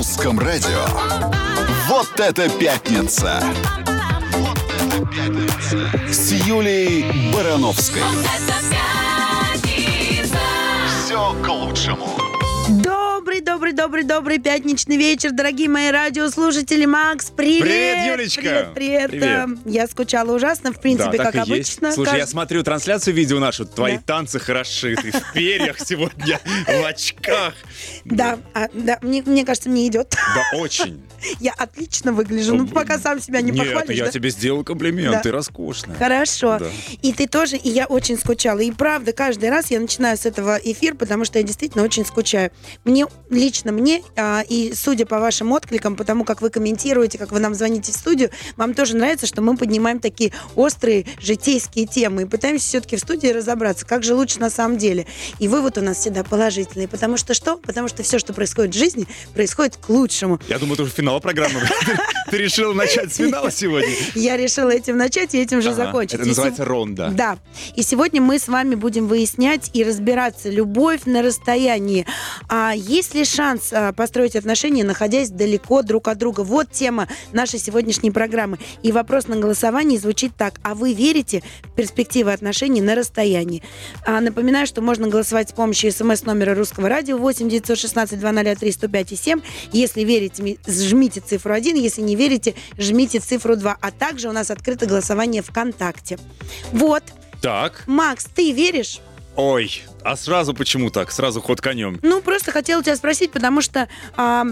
русском радио. Вот это пятница! Вот это пятница! С Юлей Барановской. Все к лучшему. Добрый, добрый, добрый, добрый пятничный вечер, дорогие мои радиослушатели. Макс, привет! Привет, Юлечка! Привет, привет! Привет. Я скучала ужасно, в принципе, да, как и есть. обычно. Слушай, я Кажд- смотрю трансляцию видео нашу, твои Да. танцы хороши, ты в перьях сегодня, в очках. Да, а, да, мне, мне кажется, мне идет. Да, очень. Я отлично выгляжу, ну пока сам себя не Нет, похвалишь. я да? тебе сделал комплимент, Да. ты роскошная. Хорошо. Да. И ты тоже, и я очень скучала. И правда, каждый раз я начинаю с этого эфир, потому что я действительно очень скучаю. Мне, лично мне, а, и судя по вашим откликам, потому как вы комментируете, как вы нам звоните в студию, вам тоже нравится, что мы поднимаем такие острые житейские темы и пытаемся все-таки в студии разобраться, как же лучше на самом деле. И вывод у нас всегда положительный. Потому что что? Потому что все, что происходит в жизни, происходит к лучшему. Я думаю, это уже финал программы. Ты решил начать с финала сегодня? Я решила этим начать и этим же закончить. Это называется ронда. Да. И сегодня мы с вами будем выяснять и разбираться, любовь на расстоянии. А есть ли шанс а, построить отношения, находясь далеко друг от друга? Вот тема нашей сегодняшней программы. И вопрос на голосовании звучит так. А вы верите в перспективы отношений на расстоянии? А, напоминаю, что можно голосовать с помощью смс-номера русского радио 8 916 203 105 и 7. Если верите, ми- жмите цифру 1. Если не верите, жмите цифру 2. А также у нас открыто голосование ВКонтакте. Вот. Так, Макс, ты веришь? Ой, а сразу почему так? Сразу ход конем. Ну, просто хотела тебя спросить, потому что... а,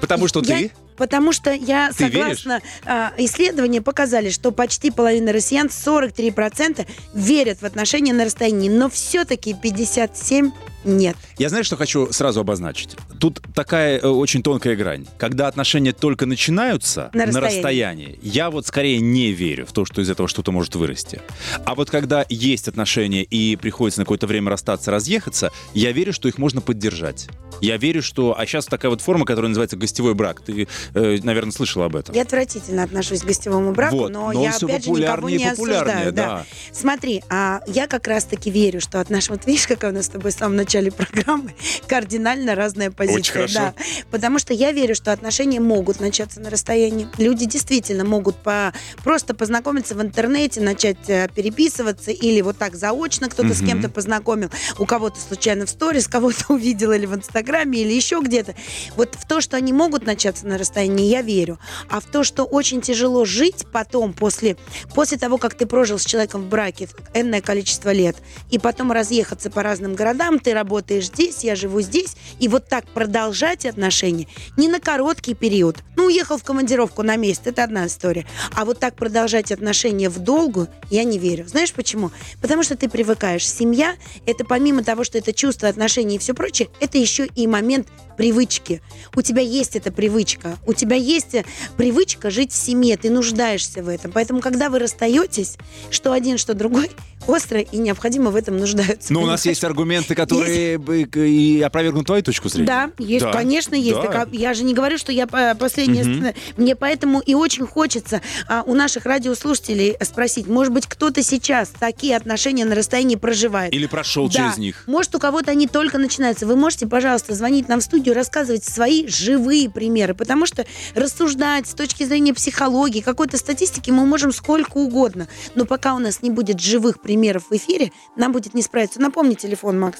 Потому что я- ты... Потому что я Ты согласна, а, исследования показали, что почти половина россиян, 43%, верят в отношения на расстоянии, но все-таки 57% нет. Я знаю, что хочу сразу обозначить. Тут такая э, очень тонкая грань. Когда отношения только начинаются На на расстоянии. расстоянии, я вот скорее не верю в то, что из этого что-то может вырасти. А вот когда есть отношения и приходится на какое-то время расстаться, разъехаться, я верю, что их можно поддержать. Я верю, что... А сейчас такая вот форма, которая называется гостевой брак. Ты, э, наверное, слышала об этом. Я отвратительно отношусь к гостевому браку, Вот, но, но я опять же никого не осуждаю. да. Смотри, а я как раз-таки верю, что от нашего, вот видишь, какая у нас с тобой самом начале программы кардинально разная позиция. Очень хорошо. Да. Потому что я верю, что отношения могут начаться на расстоянии. Люди действительно могут по, просто познакомиться в интернете, начать э, переписываться или вот так заочно кто-то с Мгм. кем-то познакомил, у кого-то случайно в сторис, кого-то увидел или в Инстаграме, или еще где-то. Вот в то, что они могут начаться на расстоянии, я верю. А в то, что очень тяжело жить потом, после, после того, как ты прожил с человеком в браке энное количество лет, и потом разъехаться по разным городам, ты работаешь здесь, я живу здесь, и вот так продолжать отношения не на короткий период. Ну, уехал в командировку на месяц, это одна история. А вот так продолжать отношения в долгу, я не верю. Знаешь почему? Потому что ты привыкаешь. Семья, это помимо того, что это чувство, отношения и все прочее, это еще и момент привычки. У тебя есть эта привычка. У тебя есть э, привычка жить в семье. Ты нуждаешься в этом. Поэтому, когда вы расстаетесь, что один, что другой, остро и необходимо в этом нуждаются. Но у нас есть аргументы, которые бы к- и опровергнут твою точку зрения. Да, есть, Да. конечно, есть. Да. Так, я же не говорю, что я по- последняя. Сцена. Мне поэтому и очень хочется а, у наших радиослушателей спросить, может быть, кто-то сейчас такие отношения на расстоянии проживает. Или прошел Да. через них. Может, у кого-то они только начинаются. Вы можете, пожалуйста, звонить нам в студию, рассказывать свои живые примеры, потому что рассуждать с точки зрения психологии, какой-то статистики мы можем сколько угодно. Но пока у нас не будет живых примеров в эфире, нам будет не справиться. Напомни телефон, Макс.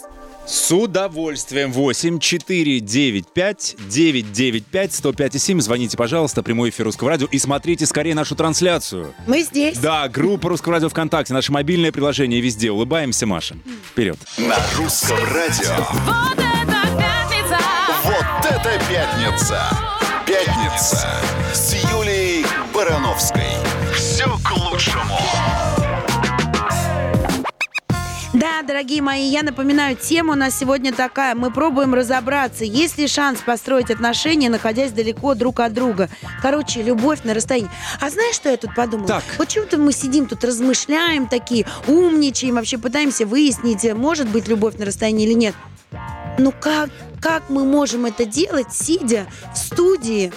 С удовольствием. 8 4 9 5 9 9 5 105 и 7. Звоните, пожалуйста, прямой эфир Русского радио и смотрите скорее нашу трансляцию. Мы здесь. Да, группа Русского радио ВКонтакте, наше мобильное приложение везде. Улыбаемся, Маша. Вперед. На русском радио. Вот это пятница! Вот это пятница! Пятница с Юлей Барановской. Да, дорогие мои, я напоминаю, тема у нас сегодня такая. Мы пробуем разобраться, есть ли шанс построить отношения, находясь далеко друг от друга. Короче, любовь на расстоянии. А знаешь, что я тут подумала? Так. Вот чего-то мы сидим тут, размышляем такие, умничаем, вообще пытаемся выяснить, может быть любовь на расстоянии или нет. Ну как, как мы можем это делать, сидя в студии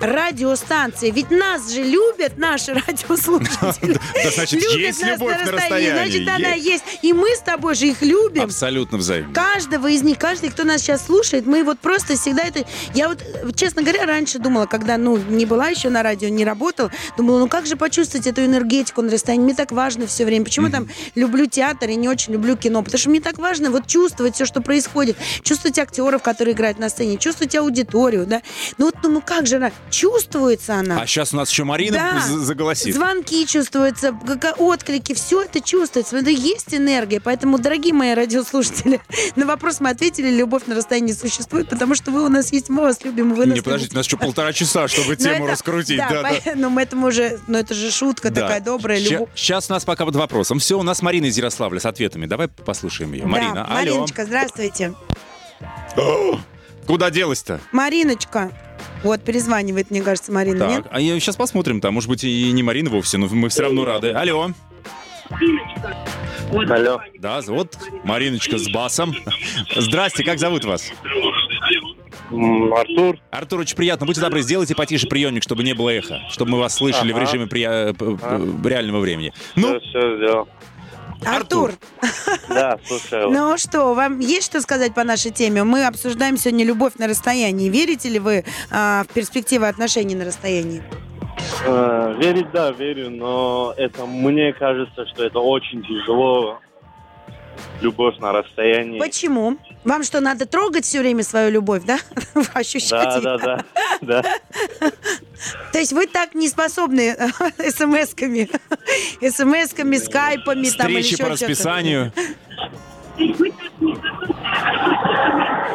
радиостанции. Ведь нас же любят наши радиослушатели. Значит, есть любовь на расстоянии. Значит, она Есть. И мы с тобой же их любим. Абсолютно взаимно. Каждого из них, каждый, кто нас сейчас слушает, мы вот просто всегда это... Я вот, честно говоря, раньше думала, когда, ну, не была еще на радио, не работала, думала, ну как же почувствовать эту энергетику на расстоянии? Мне так важно все время. Почему там люблю театр и не очень люблю кино? Потому что мне так важно вот чувствовать все, что происходит. Чувствовать актеров, которые играют на сцене, чувствовать аудиторию, да. Ну вот, ну как же она? Чувствуется она. А сейчас у нас еще Марина Да. заголосит. Звонки чувствуются, отклики, все это чувствуется. Это есть энергия. Поэтому, дорогие мои радиослушатели, на вопрос мы ответили, любовь на расстоянии существует, потому что вы у нас есть, мы вас любим, вы нас Не, подождите, у нас еще полтора часа, чтобы тему Ну, это- раскрутить. Да, это мы уже, ну это же шутка такая добрая. Сейчас у нас пока под вопросом. Все, у нас Марина из Ярославля с ответами. Давай послушаем ее. Марина, алло. Мариночка, здравствуйте. Куда делась-то? Мариночка. Вот, перезванивает, мне кажется, Марина, нет? Так, а сейчас посмотрим, там, может быть, и не Марина вовсе, но мы все равно рады. Алло. Алло. Да, вот Мариночка с басом. Здрасте, как зовут вас? Артур. Артур, очень приятно. Будьте добры, сделайте потише приемник, чтобы не было эхо, чтобы мы вас слышали в Ага. режиме прия- п- п- реального времени. Ну, Все, все сделал. Артур, Да, слушаю. ну что, вам есть что сказать по нашей теме? Мы обсуждаем сегодня любовь на расстоянии. Верите ли вы а, в перспективы отношений на расстоянии? Э, верить, да, верю, но это мне кажется, что это очень тяжело. Любовь на расстоянии. Почему? Вам что, надо трогать все время свою любовь, да? Ощущать Да, да, да, да. То есть вы так не способны э, смс-ками, смс-ками, скайпами, там или еще по расписанию.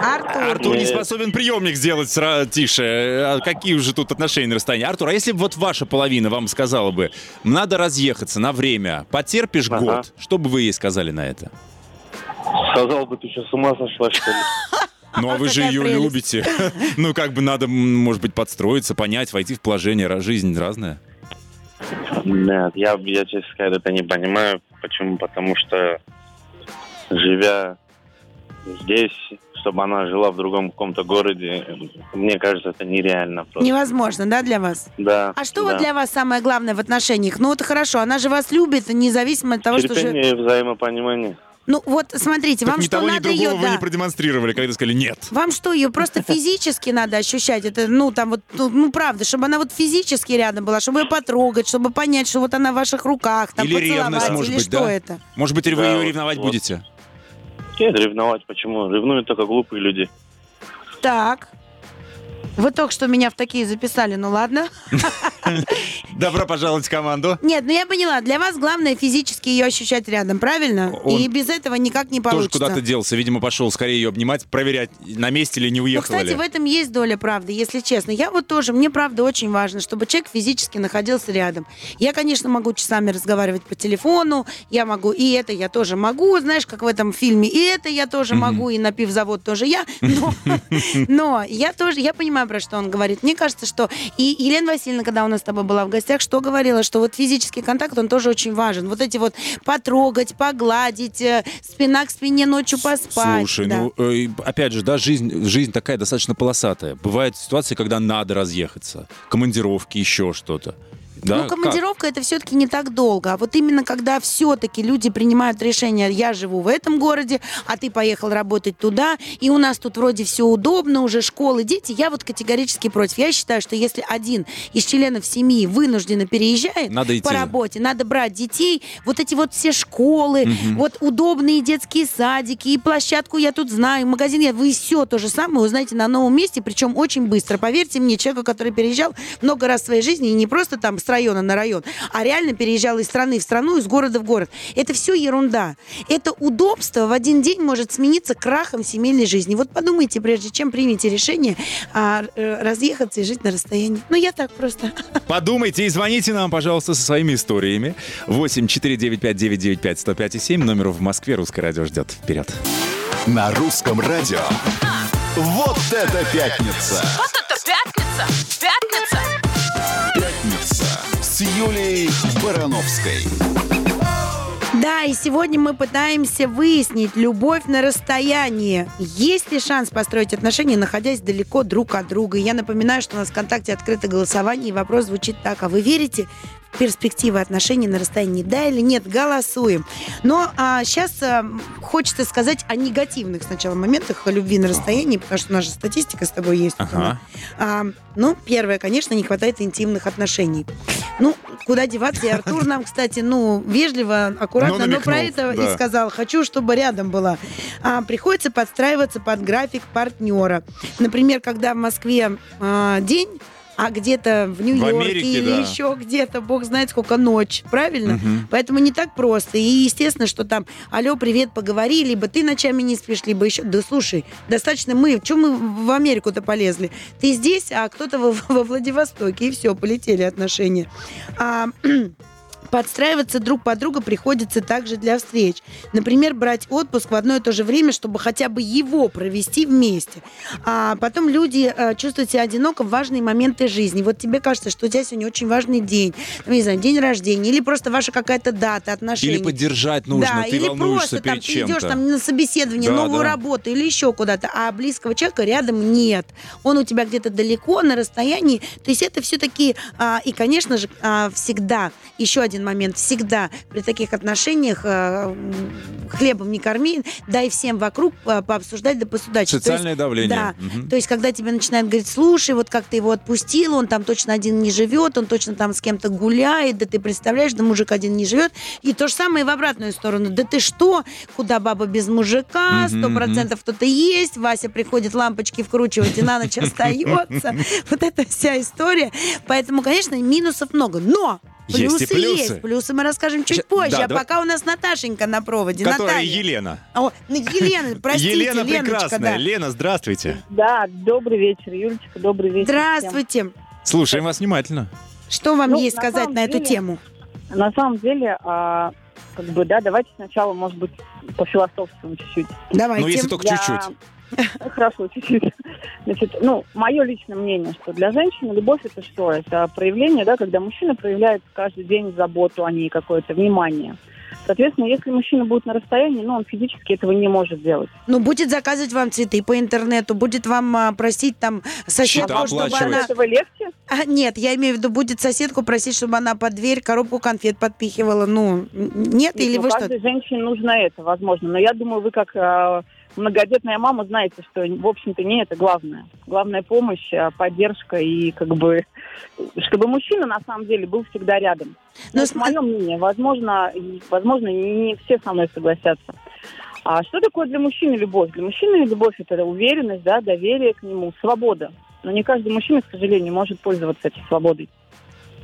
Артур. Артур не способен приемник сделать сра- тише. А Какие уже тут отношения на расстоянии? Артур, а если бы вот ваша половина вам сказала бы, надо разъехаться на время, потерпишь Ага. год, что бы вы ей сказали на это? Сказал бы, ты что, с ума сошла, что ли? Ну, а вы же ее прелесть. любите. Ну, как бы надо, может быть, подстроиться, понять, войти в положение. Жизнь разная. Нет, я, я, честно сказать, это не понимаю. Почему? Потому что, живя здесь, чтобы она жила в другом каком-то городе, мне кажется, это нереально просто. Невозможно, да, для вас? Да. А что да. вот для вас самое главное в отношениях? Ну, это хорошо, она же вас любит, независимо от того, что же... Терпение и взаимопонимание. Ну, вот, смотрите, Так вам ни что, того, ни надо ее... другого вы да. не продемонстрировали, когда сказали «нет». Вам что, ее просто физически надо ощущать? Это, ну, там вот, ну, ну, правда, чтобы она вот физически рядом была, чтобы ее потрогать, чтобы понять, что вот она в ваших руках, там, Или ревность, поцеловать, может или быть, что да? это? Может быть, вы Да, ее ревновать вот. будете? Нет, ревновать почему? Ревнуют только глупые люди. Так. Вы только что меня в такие записали, ну ладно. Добро пожаловать в команду. Нет, ну я поняла, для вас главное физически ее ощущать рядом, правильно? Он И без этого никак не Тоже получится. куда-то делся. Видимо, пошел скорее ее обнимать, проверять, на месте ли не Ну, уехала кстати, ли. в этом есть доля правды, если честно. Я вот тоже, мне правда очень важно, чтобы человек физически находился рядом. Я, конечно, могу часами разговаривать по телефону, я могу, и это я тоже могу, знаешь, как в этом фильме, и это я тоже могу, и на пивзавод тоже я, но я тоже, я понимаю, про что он говорит. Мне кажется, что и Елена Васильевна, когда у нас с тобой была в гостях, что говорила, что вот физический контакт, он тоже очень важен. Вот эти вот потрогать, погладить, э, спина к спине ночью поспать. Слушай, да. ну, э, опять же, да, жизнь, жизнь такая достаточно полосатая. Бывают ситуации, когда надо разъехаться. Командировки, еще что-то. Да? ну, Как? командировка это все-таки не так долго. А вот именно когда все-таки люди принимают решение, я живу в этом городе, а ты поехал работать туда, и у нас тут вроде все удобно, уже школы, дети, я вот категорически против. Я считаю, что если один из членов семьи вынужденно переезжает Надо идти. по работе, надо брать детей, вот эти вот все школы, вот удобные детские садики, и площадку я тут знаю, магазин, я, вы все то же самое узнаете на новом месте, причем очень быстро. Поверьте мне, человеку, который переезжал много раз в своей жизни, и не просто там с района на район, а реально переезжал из страны в страну, из города в город. Это все ерунда. Это удобство в один день может смениться крахом семейной жизни. Вот подумайте, прежде чем примете решение а, э, разъехаться и жить на расстоянии. Ну, я так просто. Подумайте и звоните нам, пожалуйста, со своими историями. 8 495 995 105 7. Номер в Москве. Русское радио ждет. Вперед. На русском радио. Вот это пятница! Вот это пятница! Пятница! С Юлией Барановской. Да, и сегодня мы пытаемся выяснить любовь на расстоянии. Есть ли шанс построить отношения, находясь далеко друг от друга? Я напоминаю, что у нас в ВКонтакте открыто голосование, и вопрос звучит так. А вы верите перспективы отношений на расстоянии? Да или нет? Голосуем. Но а, сейчас а, хочется сказать о негативных сначала моментах любви на расстоянии, потому что наша статистика с тобой есть. Ага. А, ну, первое, конечно, не хватает интимных отношений. Ну, куда деваться? И Артур нам, кстати, ну, вежливо, аккуратно, Ну, но, про это да. и сказал. Хочу, чтобы рядом была. А, приходится подстраиваться под график партнера. Например, когда в Москве а, день, а где-то в Нью-Йорке или да. еще где-то, бог знает сколько, ночь, правильно? Мгм. Поэтому не так просто. И естественно, что там, алло, привет, поговори, либо ты ночами не спишь, либо еще... Да слушай, достаточно мы... Чем мы в Америку-то полезли? Ты здесь, а кто-то во, во Владивостоке, и все, полетели отношения. А, Подстраиваться друг под друга приходится также для встреч. Например, брать отпуск в одно и то же время, чтобы хотя бы его провести вместе. А потом люди э, чувствуют себя одиноко в важные моменты жизни. Вот тебе кажется, что у тебя сегодня очень важный день, там, не знаю, день рождения, или просто ваша какая-то дата отношений. Или поддержать нужно, да, ты или волнуешься просто там перед ты чем-то. идешь там на собеседование, Да, новую да. работу или еще куда-то, а близкого человека рядом нет. Он у тебя где-то далеко, на расстоянии. То есть это все-таки... и, конечно же, а, всегда, еще один момент, всегда при таких отношениях м, хлебом не корми, дай всем вокруг а, пообсуждать да посудачить. То есть- Социальное давление. Да. Мгм. То есть, когда тебе начинают говорить, слушай, вот как ты его отпустил, он там точно один не живет, он точно там с кем-то гуляет, да ты представляешь, да мужик один не живет. И то же самое и в обратную сторону. Да ты что? Куда баба без мужика? Сто процентов кто-то есть. Вася приходит лампочки вкручивать и на ночь остается. Вот эта вся история. Поэтому, конечно, минусов много. Но Есть и плюсы плюсы. есть. Плюсы мы расскажем чуть Ща- позже. да, а давай- пока у нас Наташенька на проводе. Которая Наталья. Елена. О, ну, Елена, простите, Елена Леночка, прекрасная. да. Лена, здравствуйте. Да, добрый вечер, Юлечка, добрый вечер. всем. Здравствуйте. Слушаем вас внимательно. Что вам Ну, есть на сказать на эту деле- тему? На самом деле, а, как бы, да, давайте сначала, может быть, пофилософствуем чуть-чуть. Давайте. Ну, если только Я- чуть-чуть. Хорошо, чуть-чуть. Значит, ну, мое личное мнение, что для женщины любовь это что? Это проявление, да, когда мужчина проявляет каждый день заботу о ней, какое-то внимание. Соответственно, если мужчина будет на расстоянии, ну, он физически этого не может делать. Ну, будет заказывать вам цветы по интернету, будет вам а, просить там соседку, Счета чтобы она... Этого легче? А, нет, я имею в виду, будет соседку просить, чтобы она под дверь коробку конфет подпихивала. Ну, н- нет, или ну, вы что? каждой женщине нужно это, возможно. Но я думаю, вы как э, многодетная мама знаете, что, в общем-то, не это главное. Главная помощь, э, поддержка и как бы, чтобы мужчина на самом деле был всегда рядом. Но Ну, см- это мое мнение. Возможно, возможно, не все со мной согласятся. А что такое для мужчины любовь? Для мужчины любовь это уверенность, да, доверие к нему, свобода. Но не каждый мужчина, к сожалению, может пользоваться этой свободой.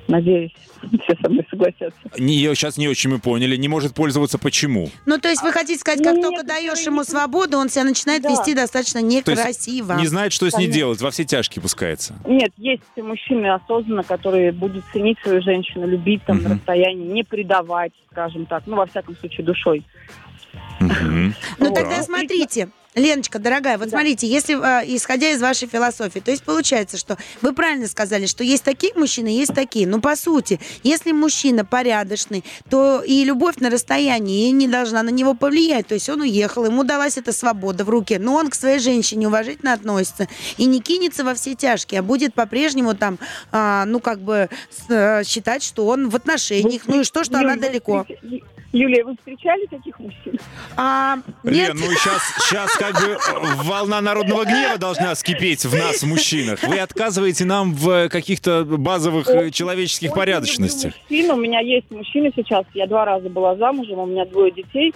Надеюсь, все со мной согласятся. Не, сейчас не очень мы поняли. Не может пользоваться почему? Ну, то есть вы хотите сказать, ну, как только даешь ему свободу, он себя начинает Да. вести достаточно некрасиво. Не знает, что с ней делать. Во все тяжкие пускается. Нет, есть мужчины осознанно, которые будут ценить свою женщину, любить там на Мгм. расстоянии, не предавать, скажем так, ну, во всяком случае, душой. Ну, тогда смотрите. Леночка, дорогая, вот Да. смотрите, если э, исходя из вашей философии, то есть получается, что вы правильно сказали, что есть такие мужчины, есть такие. Ну, по сути, если мужчина порядочный, то и любовь на расстоянии не должна на него повлиять. То есть он уехал, ему далась эта свобода в руке, но он к своей женщине уважительно относится и не кинется во все тяжкие, а будет по-прежнему там, а, ну, как бы э, считать, что он в отношениях. Ну и что, что она далеко. Юлия, вы встречали таких мужчин? А, нет, Лен, ну сейчас, сейчас как бы э, волна народного гнева должна скипеть в нас, мужчинах. Вы отказываете нам в э, каких-то базовых э, человеческих Очень порядочностях. люблю мужчин. У меня есть мужчина сейчас. Я два раза была замужем, у меня двое детей.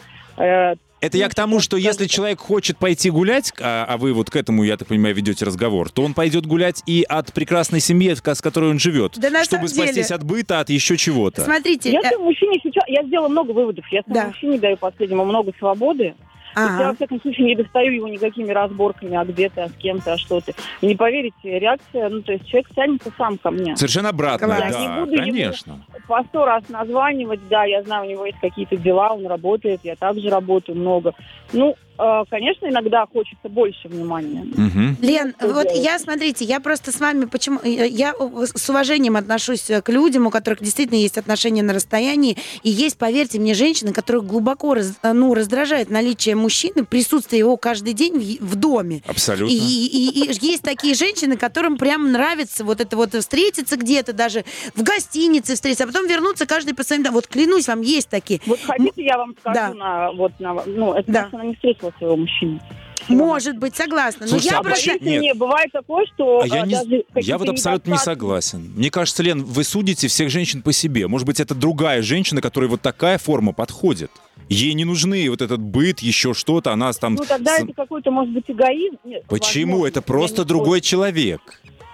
Это я к тому, что если человек хочет пойти гулять, а, а вы вот к этому, я так понимаю, ведете разговор, то он пойдет гулять и от прекрасной семьи, с которой он живет, Да чтобы самом деле- спастись от быта, от еще чего-то. смотрите, э, Если мужчине сейчас... Я сделала много выводов. Я Да. мужчине даю последнему много свободы. Ага. Я, во всяком случае, не достаю его никакими разборками, а где ты, а с кем ты, а что ты. И не поверите, реакция, ну, то есть человек тянется сам ко мне. Совершенно обратно, Класс. Я не да, буду ему- конечно. По сто раз названивать, да, я знаю, у него есть какие-то дела, он работает, я также работаю много. Ну, конечно, иногда хочется больше внимания. Мгм. Лен, Что вот делать? я, смотрите, я просто с вами, почему, я я с уважением отношусь к людям, у которых действительно есть отношения на расстоянии, и есть, поверьте мне, женщины, которых глубоко раз- ну, раздражает наличие мужчины, присутствие его каждый день в, в доме. Абсолютно. И, и- и есть такие женщины, которым прям нравится вот это вот встретиться где-то, даже в гостинице встретиться, а потом вернуться каждый по своим... Вот клянусь вам, есть такие. Вот хотите, я вам скажу Да. на, вот, на, ну, это Да. потому что встретила своего мужчину. Может быть, согласна. Но Слушайте, я а просто... Нет. Не, бывает такое, что А я, э, не- я вот абсолютно не согласен. Мне кажется, Лен, вы судите всех женщин по себе. Может быть, это другая женщина, которой вот такая форма подходит. Ей не нужны вот этот быт, еще что-то, она там... Ну, тогда с- это какой-то, может быть, эгоизм. Нет, Почему? возможно, Это просто другой человек.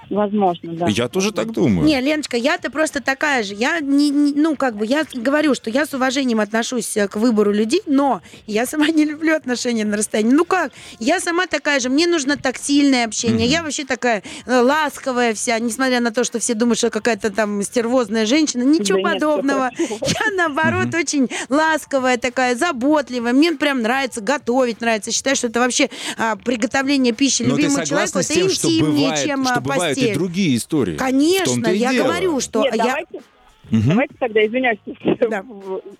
Возможно, да. Я тоже так думаю. Не, Леночка, я-то просто такая же. Я не, не- ну, как бы, я говорю, что я с уважением отношусь э, к выбору людей, но я сама не люблю отношения на расстоянии. Ну как? Я сама такая же. Мне нужно тактильное общение. Мгм. Я вообще такая э, ласковая вся, несмотря на то, что все думают, что какая-то там стервозная женщина. Ничего Да нет, подобного. хорошо. Я, наоборот, очень ласковая такая, заботливая. Мне прям нравится готовить, нравится. Считаю, что это вообще а, приготовление пищи Но ты любимому человеку. Это тем, что интимнее, бывает, чем а, постель. другие истории? Конечно, я дело. говорю, что Нет, я... давайте, Мгм. давайте тогда, извиняюсь, что Да.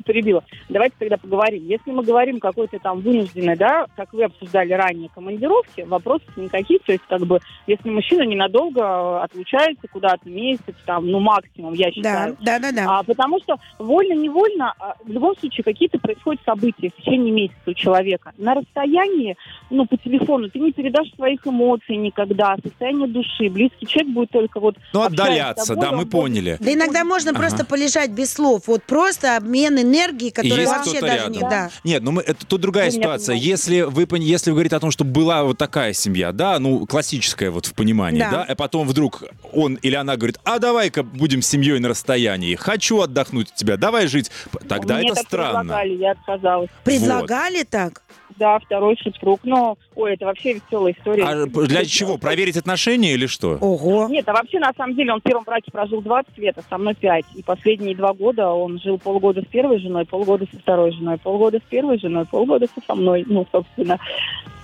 перебила. Давайте тогда поговорим. Если мы говорим какой-то там вынужденной, да, как вы обсуждали ранее, командировки, вопросов никаких. То есть, как бы, если мужчина ненадолго э, отлучается куда-то месяц, там, ну, максимум, я Да, считаю. да, да, да. А, потому что вольно-невольно, а, в любом случае, какие-то происходят события в течение месяца у человека. На расстоянии, ну, по телефону, ты не передашь своих эмоций никогда, состояние души. Близкий человек будет только вот... Ну, отдаляться, тобой, да, мы он будет- поняли. Да иногда можно Ага. Просто полежать без слов. Вот просто обмен энергии, который есть вообще даже не... рядом. Да. Нет, ну мы, это тут другая ситуация. Если вы, если вы говорите о том, что была вот такая семья, да, ну, классическая вот в понимании, Да. да, а потом вдруг он или она говорит, а давай-ка будем семьей на расстоянии, хочу отдохнуть от тебя, давай жить. Тогда Мне это так странно. предлагали, я отказалась. Предлагали так? Да, второй супруг. Но, ой, это вообще веселая история. А для чего? Проверить отношения или что? Ого. Нет, а вообще, на самом деле, он в первом браке прожил 20 лет, а со мной 5. И последние два года он жил полгода с первой женой, полгода со второй женой, полгода с первой женой, полгода со мной, ну, собственно.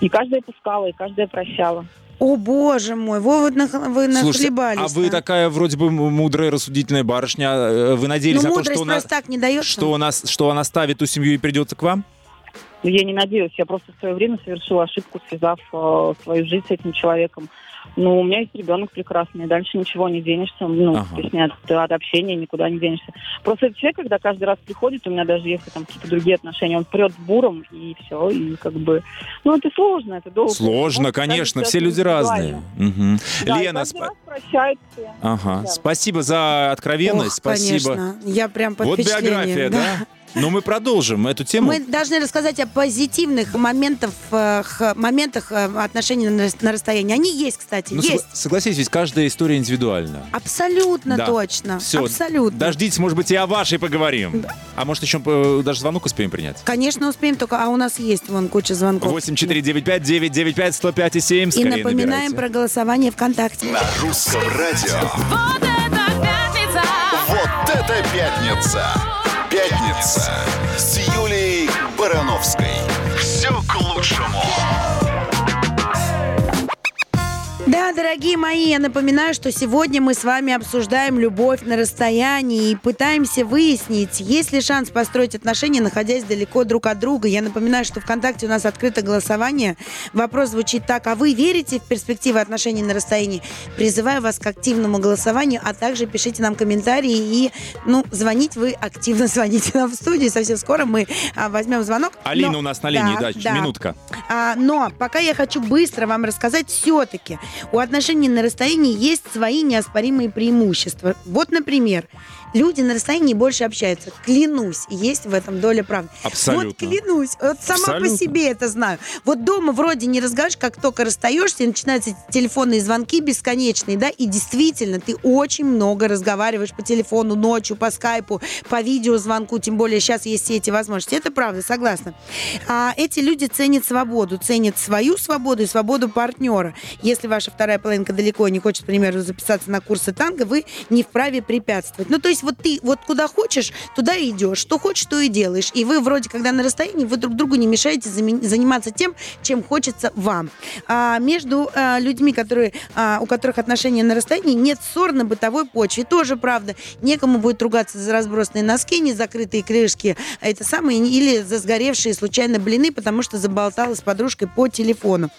И каждая пускала, и каждая прощала. О, боже мой, во, вот нах- вы нахлебались. а вы такая вроде бы мудрая, рассудительная барышня. э, Вы надеялись Ну, на то, что, она, так не дается. что, она, что она ставит ту семью и придется к вам? Но я не надеюсь, я просто в свое время совершила ошибку, связав э, свою жизнь с этим человеком. Ну, у меня есть ребенок прекрасный, дальше ничего не денешься, ну, Ага. то есть не от, от общения никуда не денешься. Просто этот человек, когда каждый раз приходит, у меня даже если там какие-то другие отношения, он прет буром, и все, и как бы... Ну, это сложно, это долго. Сложно, Может, конечно, кажется, все люди разные. Мгм. Да, Лена, прощаются. Ага. Да. Спасибо за откровенность, Ох, спасибо. конечно. Я прям под Вот биография, да? Но мы продолжим эту тему. Мы должны рассказать о позитивных моментах, э, моментах э, отношений на рас- на расстоянии. Они есть, кстати, Ну, есть. согласитесь, ведь каждая история индивидуальна. Абсолютно Да. точно. Всё. Абсолютно. Дождитесь, может быть, и о вашей поговорим. А может, еще э, даже звонок успеем принять? Конечно, успеем, только а у нас есть вон куча звонков. 8495-995-105,7. И Скорее напоминаем набирайте. про голосование ВКонтакте. На русском радио. Вот это пятница! Вот это пятница! Пятница с Юлией Барановской. Все к лучшему. Да, дорогие мои, я напоминаю, что сегодня мы с вами обсуждаем любовь на расстоянии и пытаемся выяснить, есть ли шанс построить отношения, находясь далеко друг от друга. Я напоминаю, что ВКонтакте у нас открыто голосование. Вопрос звучит так, а вы верите в перспективы отношений на расстоянии? Призываю вас к активному голосованию, а также пишите нам комментарии и, ну, звонить вы активно звоните нам в студию. Совсем скоро мы а, возьмем звонок. Алина Но- у нас на линии, да, минутка. а, но пока я хочу быстро вам рассказать, все-таки у отношений на расстоянии есть свои неоспоримые преимущества. Вот, например, люди на расстоянии больше общаются. Клянусь, есть в этом доля правды. Абсолютно. Вот клянусь, вот сама Абсолютно. по себе это знаю. Вот дома вроде не разговариваешь, как только расстаешься, и начинаются эти телефонные звонки бесконечные, да, и действительно ты очень много разговариваешь по телефону ночью, по скайпу, по видеозвонку, тем более сейчас есть все эти возможности. Это правда, согласна. А эти люди ценят свободу, ценят свою свободу и свободу партнера. Если ваша вторая половинка далеко не хочет, к примеру, записаться на курсы танго, вы не вправе препятствовать. Ну, то есть вот ты вот куда хочешь, туда и идешь. Что хочешь, то и делаешь. И вы вроде, когда на расстоянии, вы друг другу не мешаете заниматься тем, чем хочется вам. А между а, людьми, которые, а, у которых отношения на расстоянии, нет ссор на бытовой почве. Тоже правда. Некому будет ругаться за разбросанные носки, незакрытые крышки, а это самые, или за сгоревшие случайно блины, потому что заболтала с подружкой по телефону.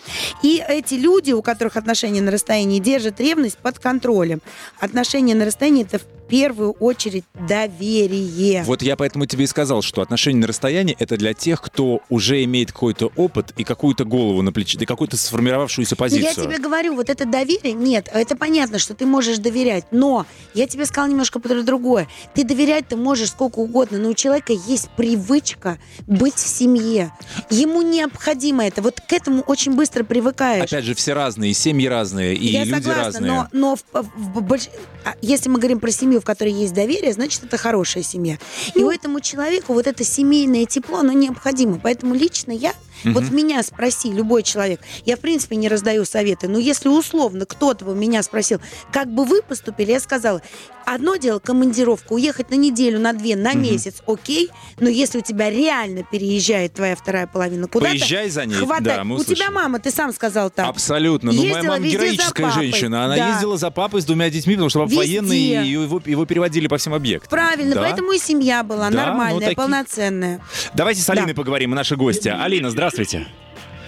И эти люди, у которых отношения на расстоянии, держат ревность под контролем. Отношения на расстоянии это в первую очередь доверие. Вот я поэтому тебе и сказал, что отношения на расстоянии это для тех, кто уже имеет какой-то опыт и какую-то голову на плече, и какую-то сформировавшуюся Ну, Я позицию. тебе говорю, вот это доверие, нет, это понятно, что ты можешь доверять, но я тебе сказала немножко про другое. Ты доверять ты можешь сколько угодно, но у человека есть привычка быть в семье. Ему необходимо это. Вот к этому очень быстро привыкаешь. Опять же, все разные, семьи разные, и Я люди согласна, разные. но, но в- в больш- а если мы говорим про семью, в которой есть доверие, значит, это хорошая семья. И Ну. у этому человеку вот это семейное тепло, оно необходимо. Поэтому лично я, вот меня спроси, любой человек, я, в принципе, не раздаю советы, но если условно кто-то бы меня спросил, как бы вы поступили, я сказала, одно дело командировка, уехать на неделю, на две, на месяц, окей, но если у тебя реально переезжает твоя вторая половина куда-то, Поезжай за ней, хватай. да, мы у тебя мама, ты сам сказал так. Абсолютно. Ну, моя мама героическая женщина. Она Да. ездила за папой с двумя детьми, потому что папа Везде. военный, и его, его переводили по всем объектам. Правильно, Да. поэтому и семья была Да, ну, нормальная, такие- полноценная. Давайте с Алиной Да. поговорим, наши гости. Алина, здравствуйте.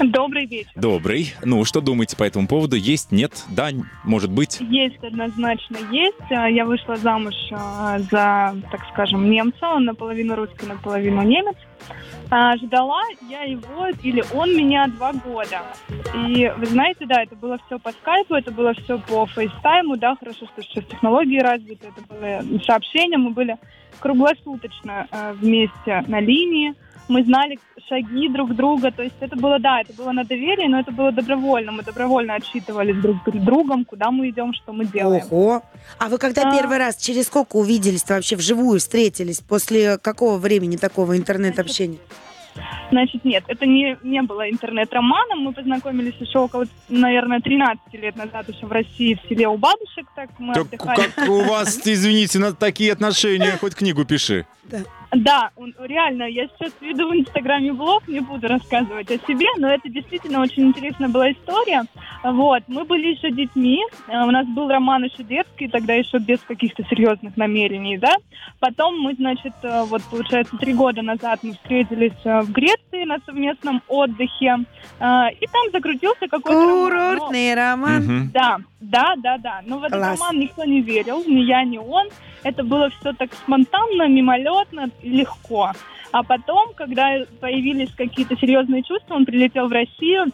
Добрый вечер. Добрый. Ну, что думаете по этому поводу? Есть, нет, да, может быть? Есть, однозначно есть. А, Я вышла замуж а, за, так скажем, немца. Он наполовину русский, наполовину немец. А, Ждала я его или он меня два года. И вы знаете, да, это было все по скайпу, это было все по фейстайму, да, хорошо, что сейчас технологии развиты, это было сообщения, мы были круглосуточно вместе на линии, мы знали шаги друг друга, то есть это было, да, это было на доверии, но это было добровольно, мы добровольно отчитывались друг перед другом, куда мы идем, что мы делаем. Ого. А вы когда А. первый раз, через сколько увиделись вообще вживую, встретились? После какого времени такого интернет-общения? Значит, нет, это не, не было интернет-романом. Мы познакомились еще около, наверное, 13 лет назад еще в России, в селе у бабушек. Так мы отдыхали. у вас, извините, на такие отношения, хоть книгу пиши. Да, он, реально, я сейчас веду в Инстаграме блог, не буду рассказывать о себе, но это действительно очень интересная была история. Вот, мы были еще детьми, э, у нас был роман еще детский, тогда еще без каких-то серьезных намерений, да. Потом мы, значит, э, вот, получается, три года назад мы встретились э, в Греции на совместном отдыхе, и там закрутился какой-то роман. Курортный роман. Мгм. да, да, да, да. Но в этот Класс. роман никто не верил, ни я, ни он. Это было все так спонтанно, мимолетно легко. А потом, когда появились какие-то серьезные чувства, он прилетел в Россию.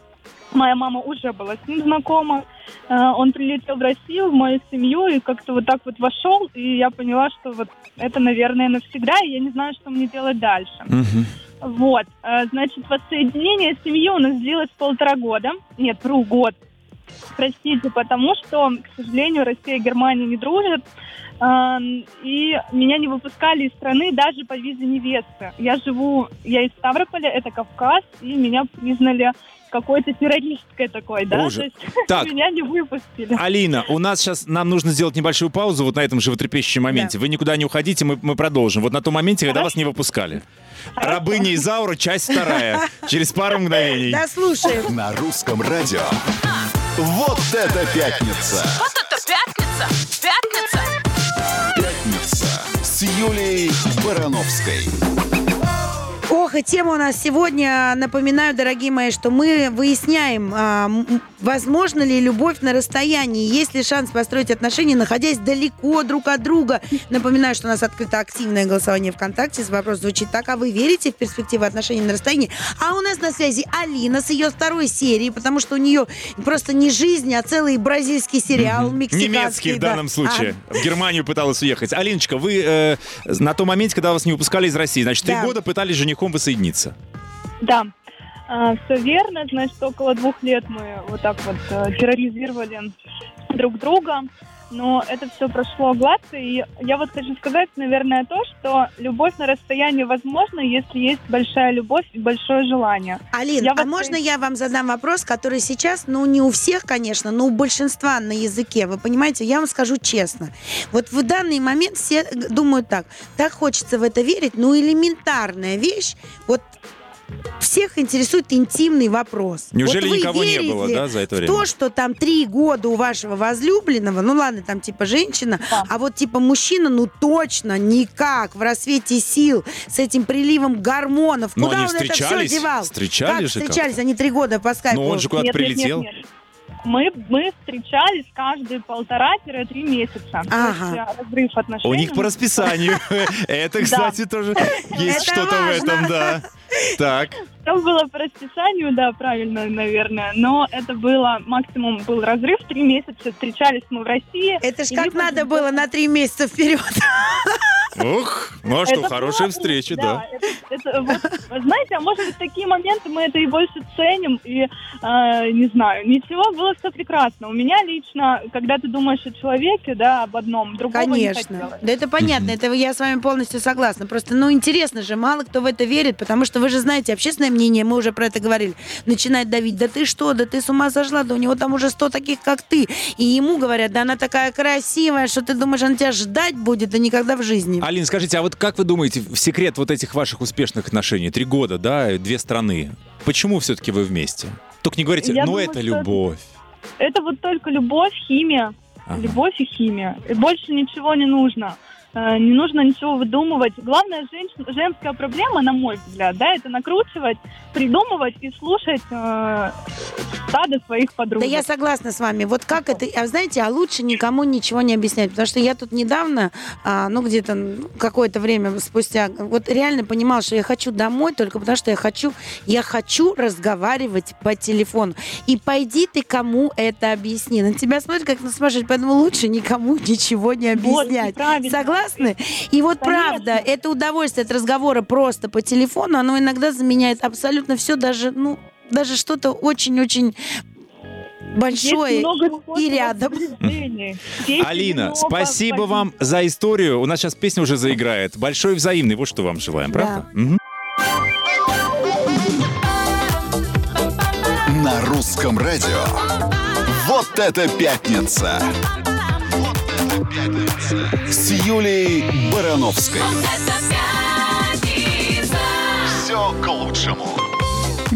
Моя мама уже была с ним знакома. Э, Он прилетел в Россию, в мою семью, и как-то вот так вот вошел, и я поняла, что вот это, наверное, навсегда, и я не знаю, что мне делать дальше. Мгм. Вот, э, значит, воссоединение семьи у нас длилось полтора года. Нет, вру, год. Простите, потому что, к сожалению, Россия и Германия не дружат. Эм, И меня не выпускали из страны даже по визе невесты. Я живу, я из Ставрополя, это Кавказ, и меня признали какой-то террористкой такой, да? Боже. То есть Так. меня не выпустили. Алина, у нас сейчас, нам нужно сделать небольшую паузу вот на этом животрепещущем моменте. Вы никуда не уходите, мы, мы продолжим. Вот на том моменте, когда вас не выпускали. Рабыня Изаура, часть вторая. Через пару мгновений. Да, слушаем. На русском радио. Вот это пятница! Вот это пятница! Пятница! Пятница с Юлией Барановской. Ох, и тема у нас сегодня, напоминаю, дорогие мои, что мы выясняем, а, возможно ли любовь на расстоянии, есть ли шанс построить отношения, находясь далеко друг от друга. Напоминаю, что у нас открыто активное голосование ВКонтакте. Вопрос звучит так, а вы верите в перспективу отношений на расстоянии? А у нас на связи Алина с ее второй серии, потому что у нее просто не жизнь, а целый бразильский сериал мексиканский. Немецкий в да. данном случае. В Германию пыталась уехать. Алиночка, вы э, на том моменте, когда вас не выпускали из России, значит, три Да. года пытались с женихом воссоединиться. Да, все верно. Значит, около двух лет мы вот так вот э, терроризировали друг друга. Но это все прошло гладко. И я вот хочу сказать, наверное, то, что любовь на расстоянии возможна, если есть большая любовь и большое желание. Алин, Я а вот можно я вам задам вопрос, который сейчас, ну, не у всех, конечно, но у большинства на языке. Вы понимаете, я вам скажу честно. Вот в данный момент все думают так. Так хочется в это верить, ну, элементарная вещь. Вот всех интересует интимный вопрос. Неужели Вот вы никого не было, да, за это время? то, что там три года у вашего возлюбленного, ну ладно, там типа женщина, Да. а вот типа мужчина, ну точно никак в рассвете сил с этим приливом гормонов. Но Куда они он это все встречались, девал? встречались как же встречались? как-то. Они три года по скайпу. Но он же куда-то Нет, нет, нет, прилетел. нет. Мы, мы встречались каждые полтора-три месяца. Ага. есть, э, разрыв отношений. У них по расписанию. Это, кстати, тоже есть что-то в этом, да. Так. Все было по расписанию, да, правильно, наверное. Но это было, максимум был разрыв, три месяца. Встречались мы в России. Это ж И как надо было на три месяца вперед. Ух, ну а что, Это хорошая было- встреча, да. это- это вот, знаете, а может быть, такие моменты мы это и больше ценим, и, э, не знаю, ничего, было все прекрасно. У меня лично, когда ты думаешь о человеке, да, об одном, другого не Конечно. хотелось. Да это понятно, это я с вами полностью согласна. Просто, ну, интересно же, мало кто в это верит, потому что вы же знаете, общественное мнение, мы уже про это говорили, начинает давить, да ты что, да ты с ума сошла, да у него там уже сто таких, как ты. И ему говорят, да она такая красивая, что ты думаешь, она тебя ждать будет, да никогда в жизни. Алин, скажите, а вот как вы думаете, в секрет вот этих ваших успешных отношений, три года, да, две страны, почему все-таки вы вместе? Только не говорите, Я ну думаю, это что- любовь. Это вот только любовь, химия, Ага. любовь и химия. И больше ничего не нужно. Э, Не нужно ничего выдумывать. Главная женщ- женская проблема, на мой взгляд, да, это накручивать, придумывать и слушать э, стадо своих подруг. Да я согласна с вами. Вот как это, а знаете, а лучше никому ничего не объяснять, потому что я тут недавно, а, ну где-то ну, какое-то время спустя, вот реально понимала, что я хочу домой только потому, что я хочу, я хочу разговаривать по телефону. И пойди ты кому это объясни. На тебя смотрят как на сумасшедшего, поэтому лучше никому ничего не Вот, объяснять. Согласны? И вот Конечно. правда, это удовольствие от разговора просто по телефону, оно иногда заменяет абсолютно все, даже, ну, даже что-то очень-очень большое Есть много и рядом. Алина, много спасибо позиций. вам за историю. У нас сейчас песня уже заиграет. Большой взаимный. Вот что вам желаем, Да. правда? На русском радио. Вот это пятница. С Юлией Барановской. Все к лучшему.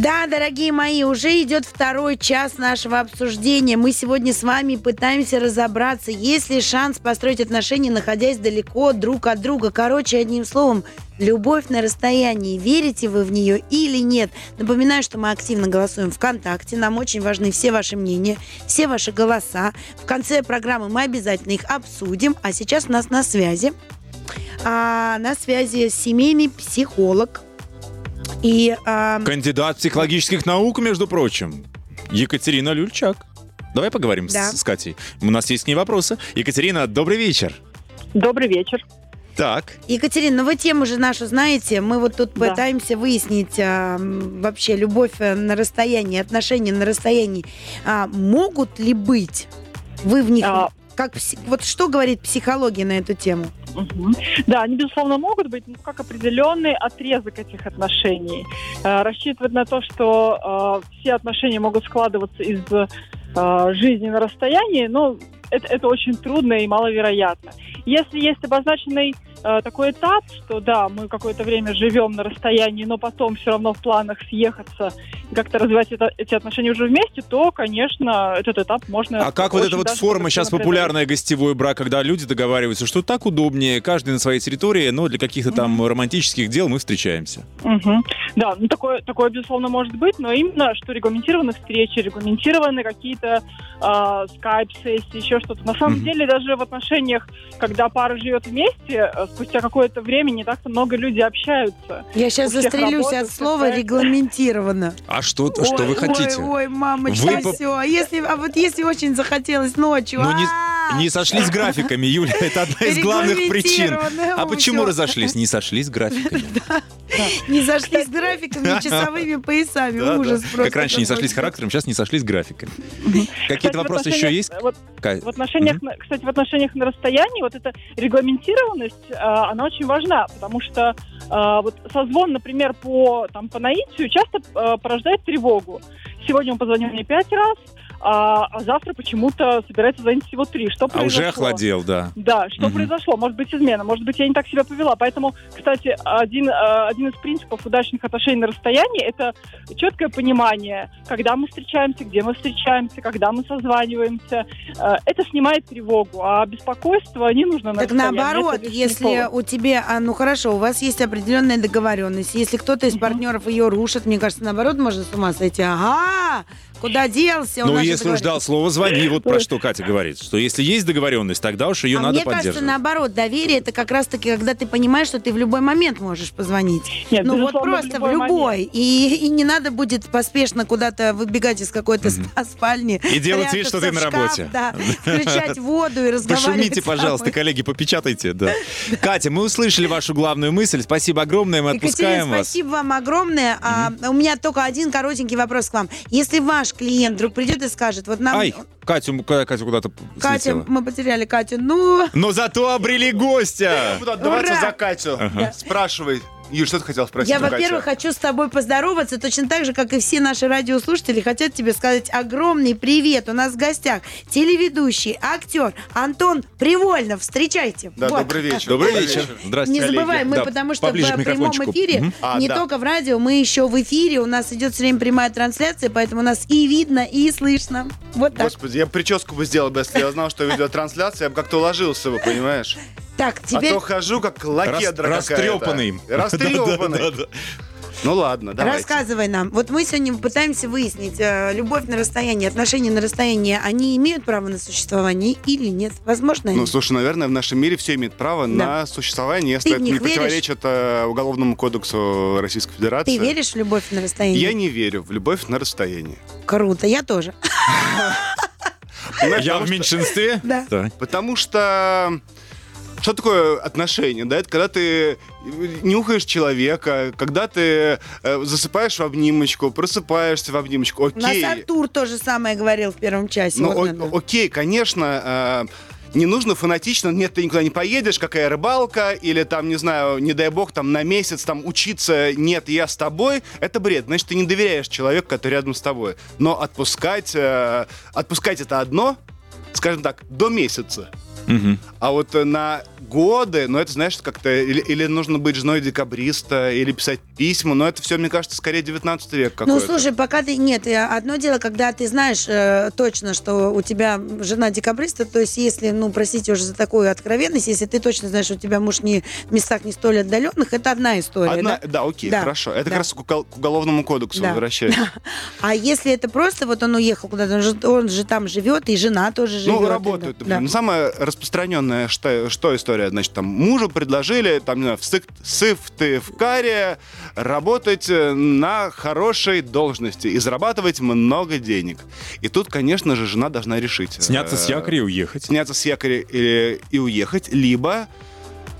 Да, дорогие мои, уже идет второй час нашего обсуждения. Мы сегодня с вами пытаемся разобраться, есть ли шанс построить отношения, находясь далеко друг от друга. Короче, одним словом, любовь на расстоянии. Верите вы в нее или нет? Напоминаю, что мы активно голосуем ВКонтакте. Нам очень важны все ваши мнения, все ваши голоса. В конце программы мы обязательно их обсудим. А сейчас у нас на связи. А, на связи семейный психолог. И а, Кандидат психологических наук, между прочим. Екатерина Люльчак. Давай поговорим с- Да. с, Катей. У нас есть к ней вопросы. Екатерина, добрый вечер. Добрый вечер. Так, Екатерина, ну вы тему же нашу знаете. Мы вот тут Да. пытаемся выяснить а, вообще любовь э, на расстоянии, отношения на расстоянии. А, могут ли быть? Вы в них... А, Как, вот что говорит психология на эту тему? Мгм. Да, они, безусловно, могут быть, но как определенный отрезок этих отношений. Э, Рассчитывать на то, что э, все отношения могут складываться из э, жизни на расстоянии, ну, это, это очень трудно и маловероятно. Если есть обозначенный такой этап, что да, мы какое-то время живем на расстоянии, но потом все равно в планах съехаться и как-то развивать это- эти отношения уже вместе, то, конечно, этот этап можно... А как вот эта вот форма сейчас популярная гостевой брак, когда люди договариваются, что так удобнее, каждый на своей территории, но для каких-то там романтических дел мы встречаемся. Мгм. Да, ну такое, такое, безусловно, может быть, но именно, что регламентированы встречи, регламентированы какие-то а, скайп-сессии, еще что-то. На самом Мгм. деле, даже в отношениях, когда пара живет вместе, э, спустя какое-то время не так-то много людей общаются. Я сейчас застрелюсь работа, от слова проект. регламентировано. А что, что Ой, вы хотите? Ой, ой, мамочка, Вы все. А если, а вот если очень захотелось ночью, Ну, не, а, не сошлись графиками, Юля, это одна из главных причин. А почему разошлись? Не сошлись графиками. не сошлись с графиками, часовыми поясами, ужас просто. Как раньше не сошлись характером, сейчас не сошлись графиками. Кстати, Какие-то вопросы еще есть? В отношениях, кстати, в отношениях на расстоянии вот эта регламентированность, она очень важна, потому что а, вот созвон, например, по, там, по наитию часто а, порождает тревогу. Сегодня он позвонил мне пять раз, а, а завтра почему-то собирается звонить всего три. Что А уже произошло? охладел, да. Да, что Мгм. произошло? Может быть, измена, может быть, я не так себя повела. Поэтому, кстати, один, э, один из принципов удачных отношений на расстоянии – это четкое понимание, когда мы встречаемся, где мы встречаемся, когда мы созваниваемся. Э, Это снимает тревогу, а беспокойство не нужно на Так наоборот, если у тебя, а, ну хорошо, у вас есть определенная договоренность, если кто-то из Мгм. партнеров ее рушит, мне кажется, наоборот, можно с ума сойти. Ага, куда делся? Ну, если уж дал слово, звони. Вот про что Катя говорит. Что если есть договоренность, тогда уж ее а надо мне кажется, поддерживать. наоборот, доверие это как раз-таки, когда ты понимаешь, что ты в любой момент можешь позвонить. Нет, ну вот просто в любой. И, и не надо будет поспешно куда-то выбегать из какой-то спа- спальни. И делать вид, что ты в на шкаф, работе. Да, включать воду и разговаривать. Пошумите, пожалуйста, коллеги, попечатайте. Да. Катя, мы услышали вашу главную мысль. Спасибо огромное, мы отпускаем Екатерина, вас. спасибо вам огромное. А, у меня только один коротенький вопрос к вам. Если ваш клиент вдруг придет и скажет, вот нам... Ай, Катю, Катя куда-то Катя, слетела. мы потеряли Катю. Ну, Но зато обрели гостя. Буду отдаваться Ура! за Катю. Спрашивай. Юль, что ты хотел спросить я, во-первых, хочу с тобой поздороваться, точно так же, как и все наши радиослушатели хотят тебе сказать огромный привет. У нас в гостях телеведущий, актер Антон Привольнов. Встречайте. Да, Вот. добрый вечер. Добрый вечер. Здравствуйте, Не забываем, мы Да, потому что в прямом эфире, Мгм. А, не да. только в радио, мы еще в эфире, у нас идет все время прямая трансляция, поэтому нас и видно, и слышно. Вот так. Господи, я прическу бы сделал, бы, если я знал, что видеотрансляция, я бы как-то уложился бы, понимаешь? Так, А теперь то хожу как лакедра Рас- какая-то. растрепанный. Растрепанный. Ну ладно, давайте. рассказывай нам. Вот мы сегодня пытаемся выяснить, э, любовь на расстоянии, отношения на расстоянии, они имеют право на существование или нет? Возможно, Ну, слушай, наверное, в нашем мире все имеют право на существование, если Ты это не веришь? противоречит э, Уголовному кодексу Российской Федерации. Ты веришь в любовь на расстоянии? Я не верю в любовь на расстоянии. Круто, я тоже. Я в меньшинстве? Да. Потому что что такое отношения? Да, это когда ты нюхаешь человека, когда ты э, засыпаешь в обнимочку, просыпаешься в обнимочку. У нас Окей. Артур то же самое говорил в первом часе. Ну, Вот о- окей, конечно, э, не нужно фанатично, нет, ты никуда не поедешь, какая рыбалка, или там, не знаю, не дай бог, там на месяц там учиться, нет, я с тобой, это бред. Значит, ты не доверяешь человеку, который рядом с тобой. Но отпускать, э, отпускать это одно, скажем так, до месяца. Мгм. А вот э, на годы, ну это, знаешь, как-то... Или, или нужно быть женой декабриста, или писать письма, но это все, мне кажется, скорее 19 век Ну, какой-то. слушай, пока ты... Нет, одно дело, когда ты знаешь э, точно, что у тебя жена декабриста, то есть если, ну, простите уже за такую откровенность, если ты точно знаешь, что у тебя муж не в местах не столь отдаленных, это одна история, Одна- да? да? окей, Да, хорошо. Это да. как раз к, к уголовному кодексу Да. возвращается. А если это просто, вот он уехал куда-то, он же, он же там живет, и жена тоже живет. Ну, работают. да. Ну, самая распространенная что, что история? Значит, там мужу предложили, там, не знаю, в Сык- Сыктывкаре работать э, на хорошей должности и зарабатывать много денег. И тут, конечно же, жена должна решить. Сняться с э, якоря и уехать. Сняться с якоря и, и уехать, либо...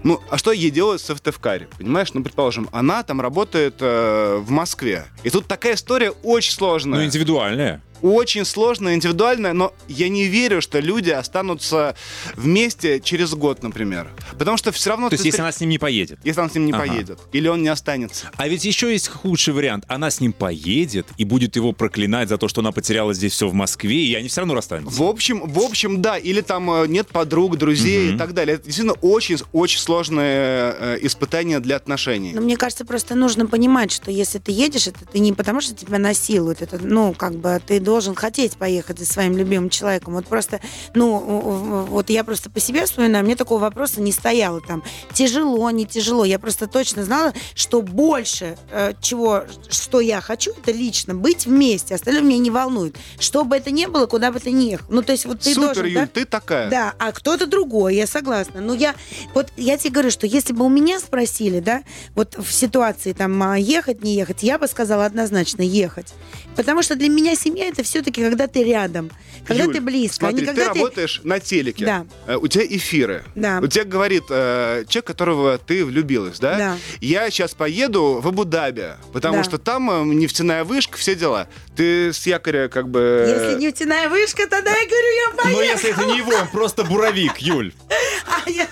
Ну, а что ей делать в Сыктывкаре? Понимаешь? Ну, предположим, она там работает э, в Москве. И тут такая история очень сложная. Ну, индивидуальная. Очень сложно, индивидуально, но я не верю, что люди останутся вместе через год, например. Потому что все равно... То есть, если она с ним не поедет. если он с ним не Ага. поедет, или он не останется. А ведь еще есть худший вариант. Она с ним поедет и будет его проклинать за то, что она потеряла здесь все в Москве, и они все равно расстанутся. В общем, в общем, да, или там э, нет подруг, друзей и так далее. Это действительно очень-очень сложное э, испытание для отношений. Но мне кажется, просто нужно понимать, что если ты едешь, это ты не потому, что тебя насилуют, это, ну, как бы ты должен хотеть поехать за своим любимым человеком. Вот просто, ну, вот я просто по себе вспоминаю, мне такого вопроса не стояло там. Тяжело, не тяжело. Я просто точно знала, что больше э, чего, что я хочу, это лично быть вместе. Остальное меня не волнует. Что бы это ни было, куда бы ты ни ехал. Ну, то есть вот ты Супер, должен... Юль, да? ты такая. Да, а кто-то другой, я согласна. Но я, вот я тебе говорю, что если бы у меня спросили, да, вот в ситуации там а, ехать, не ехать, я бы сказала однозначно ехать. Потому что для меня семья это все-таки когда ты рядом, когда Юль, ты близко, а Смотри, не ты когда ты... работаешь на телеке. Да. Э, У тебя эфиры. Да. У тебя говорит э, человек, которого ты влюбилась, да? Да. Я сейчас поеду в Абу-Даби, потому Да. что там э, нефтяная вышка, все дела. Ты с якоря как бы... Если нефтяная вышка, тогда я говорю, я Но поеду. если это не его, он просто буровик, Юль. А я-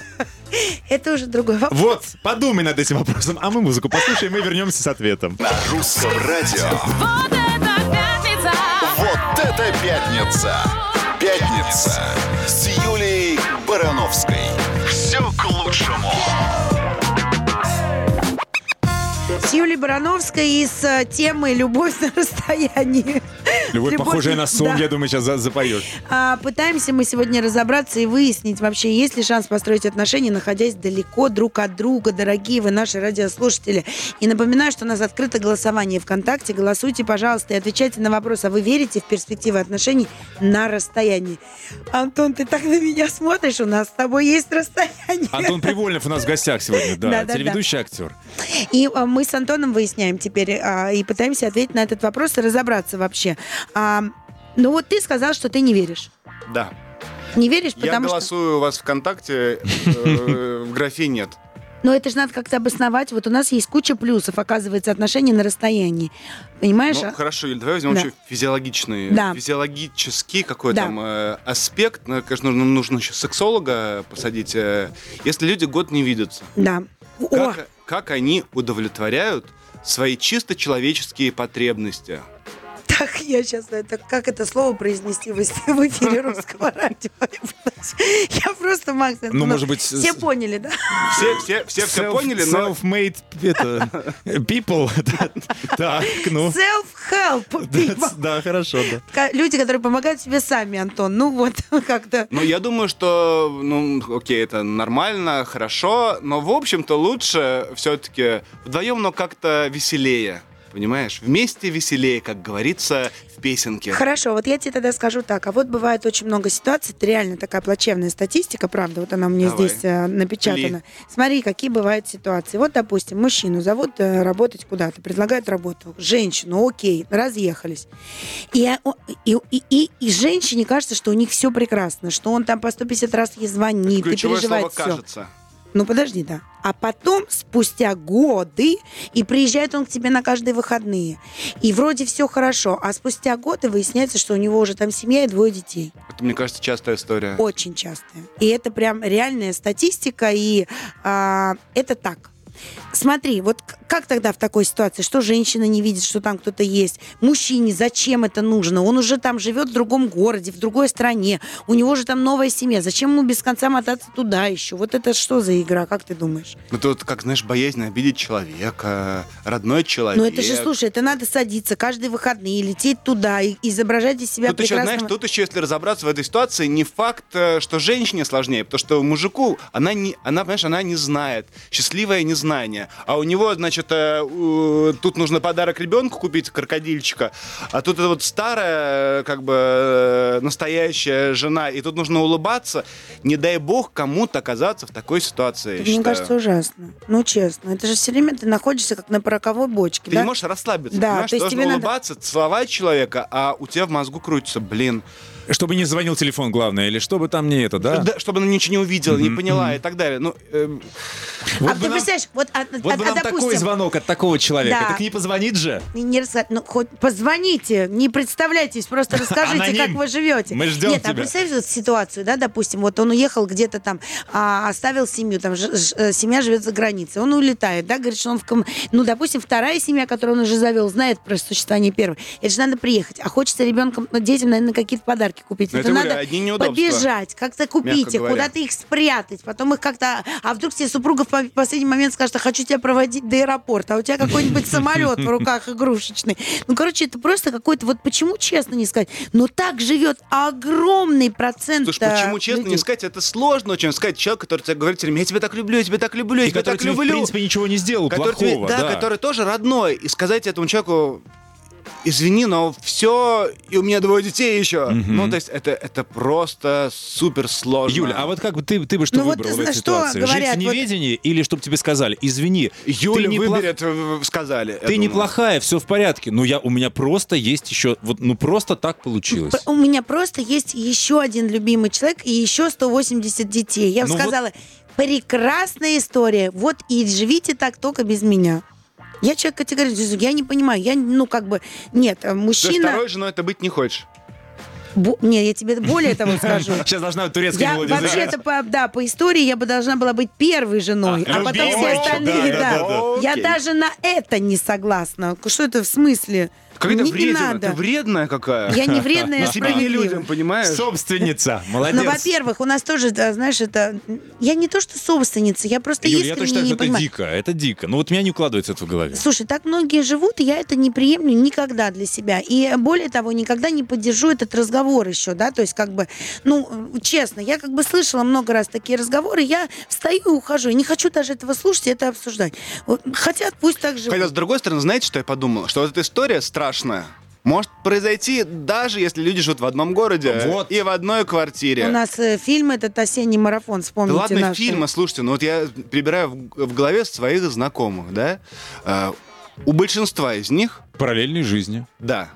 Это уже другой вопрос. Вот, подумай над этим вопросом, а мы музыку послушаем и вернемся с ответом. На русском радио. Это пятница! Пятница с Юлией Барановской. Юлей Барановской из э, темы «Любовь на расстоянии». Любовь, Любовь, похожая на сон, да. я думаю, сейчас за- запоешь. А, пытаемся мы сегодня разобраться и выяснить вообще, есть ли шанс построить отношения, находясь далеко друг от друга, дорогие вы наши радиослушатели. И напоминаю, что у нас открыто голосование ВКонтакте. Голосуйте, пожалуйста, и отвечайте на вопрос, а вы верите в перспективы отношений на расстоянии? Антон, ты так на меня смотришь, у нас с тобой есть расстояние. Антон Привольнов у нас в гостях сегодня, да, Да-да-да. телеведущий актер. И а, мы с Антоном выясняем теперь а, и пытаемся ответить на этот вопрос и разобраться вообще. А, ну вот ты сказал, что ты не веришь. Да. Не веришь, Я потому что... голосую у вас ВКонтакте, э, в графе нет. Но это же надо как-то обосновать. Вот у нас есть куча плюсов, оказывается, отношения на расстоянии. Понимаешь? Ну, а? хорошо, Юль, давай возьмем Да. еще физиологичный, Да. физиологический какой Да. там э, аспект. Ну, конечно, нужно, нужно еще сексолога посадить. э, если люди год не видятся, Да. Как, как они удовлетворяют свои чисто человеческие потребности? Так я сейчас это как это слово произнести в эфи- в эфире русского радио. Я просто Макс. Ну, может быть, все с- поняли, да? Все, все, все, все поняли, но Self-made это, people. Так, ну. Self-help. people. Да, хорошо, да. Люди, которые помогают себе сами, Антон. Ну вот как-то. Ну, я думаю, что, ну, окей, это нормально, хорошо, но, в общем-то, лучше все-таки вдвоем, но как-то веселее. Понимаешь? Вместе веселее, как говорится в песенке. Хорошо, вот я тебе тогда скажу так. А вот бывает очень много ситуаций, это реально такая плачевная статистика, правда, вот она у меня Давай. здесь э, напечатана. Ли. Смотри, какие бывают ситуации. Вот, допустим, мужчину зовут э, работать куда-то, предлагают работу. Женщину, окей, разъехались. И, о- и, и, и, и женщине кажется, что у них все прекрасно, что он там по 150 раз ей звонит и переживает слово все. «кажется». Ну подожди, да. А потом, спустя годы, и приезжает он к тебе на каждые выходные. И вроде все хорошо, а спустя годы выясняется, что у него уже там семья и двое детей. Это, мне кажется, частая история. Очень частая. И это прям реальная статистика, и а, это так. Смотри, вот как тогда в такой ситуации, что женщина не видит, что там кто-то есть? Мужчине зачем это нужно? Он уже там живет в другом городе, в другой стране, у него же там новая семья. Зачем ему без конца мотаться туда еще? Вот это что за игра, как ты думаешь? Ну, тут, как, знаешь, боязнь обидеть человека, родной человек. Ну это же, слушай, это надо садиться каждые выходные, лететь туда и изображать из себя Тут еще, прекрасного... знаешь, тут еще, если разобраться в этой ситуации, не факт, э, что женщине сложнее, потому что мужику, она, не, она, понимаешь, она не знает. Счастливое незнание. А у него, значит, э, тут нужно подарок ребенку купить, крокодильчика, а тут это вот старая, как бы, э, настоящая жена, и тут нужно улыбаться. Не дай бог кому-то оказаться в такой ситуации, мне считаю. кажется, ужасно. Ну, честно. Это же все время ты находишься как на пороховой бочке, Ты да? не можешь расслабиться, Да, понимаешь? то Ты должен тебе надо- улыбаться, целовать человека, а у тебя в мозгу крутится, блин, Чтобы не звонил телефон, главное, или чтобы там не это, да? Да, чтобы она ничего не увидела, не поняла и так далее. Ну, эм, Вот а бы ты нам- представляешь, вот, а, Вот а- бы а, нам такой допустим, звонок от такого человека. Да. Так не позвонит же. Не рассказать, ну хоть позвоните, не представляйтесь, просто расскажите, Аноним. как вы живете. Мы ждем Нет, а тебя. представьте вот ситуацию, да, допустим, вот он уехал где-то там, а, оставил семью, там ж- ж- э, семья живет за границей, он улетает, да, говорит, что он в ком... Ну, допустим, вторая семья, которую он уже завел, знает про существование первой. Это же надо приехать, а хочется ребенком, ну, детям, наверное, какие-то подарки купить. Ну, это это, говорю, надо одни неудобства. побежать, как-то купить их, куда-то их спрятать, потом их как-то... А вдруг тебе супруга в по- последний момент скажет, а хочу тебя проводить до аэропорта, а у тебя какой-нибудь самолет в руках игрушечный. Ну, короче, это просто какой-то... Вот почему честно не сказать? Но так живет огромный процент Слушай, почему э, честно людей. не сказать? Это сложно очень сказать человеку, который тебе говорит, все время, я тебя так люблю, я тебя так люблю, я тебя так тебе, в люблю. принципе, ничего не сделал который тебе- плохого. да, который тоже родной. И сказать этому человеку, извини, но все, и у меня двое детей еще. Ну, то есть это, это просто супер сложно. Юля, а вот как бы ты, ты бы что Ну вот выбрала в зна- этой что ситуации? Жить говорят, в вот- неведении или чтобы тебе сказали, извини, Юля ты, неплох- выберет, э, сказали. ты неплохая, все в порядке, но я, у меня просто есть еще, вот, ну просто так получилось. У меня просто есть еще один любимый человек и еще 180 детей. Я бы Ну вот- сказала, прекрасная история. Вот и живите так только без меня. Я человек категорически, я не понимаю, я, ну, как бы, нет, э, То есть мужчина... второй женой это быть не хочешь. Бо- Не, я тебе более того скажу. Сейчас должна турецкая Я мелодия вообще-то, по, да, по истории я бы должна была быть первой женой, А, а, потом все остальные, да, да. да, да, да. Я даже на это не согласна. Что это в смысле? Какая-то Не- не вредина, надо. ты вредная какая. Я не вредная, я себе, справедливая. людям, понимаешь? Собственница, молодец. Ну, во-первых, у нас тоже, знаешь, это... Я не то, что собственница, я просто Юля, я искренне тоже считаю, не что это понимаю. дико, это дико. Ну вот у меня не укладывается это в голове. Слушай, так многие живут, и я это не приемлю никогда для себя. И более того, никогда не поддержу этот разговор еще, да, то есть как бы, ну, честно, я как бы слышала много раз такие разговоры, я встаю и ухожу, я не хочу даже этого слушать и это обсуждать. Вот Хотят, пусть так живут. Хотя, с другой стороны, знаете, что я подумал? Что вот эта история страшная может произойти даже если люди живут в одном городе Вот. и в одной квартире. У нас э, фильм этот осенний марафон, Да вспомните ладно, наши. фильмы, слушайте, ну вот я перебираю в, в голове своих знакомых, да, э, у большинства из них, Параллельной жизни. да,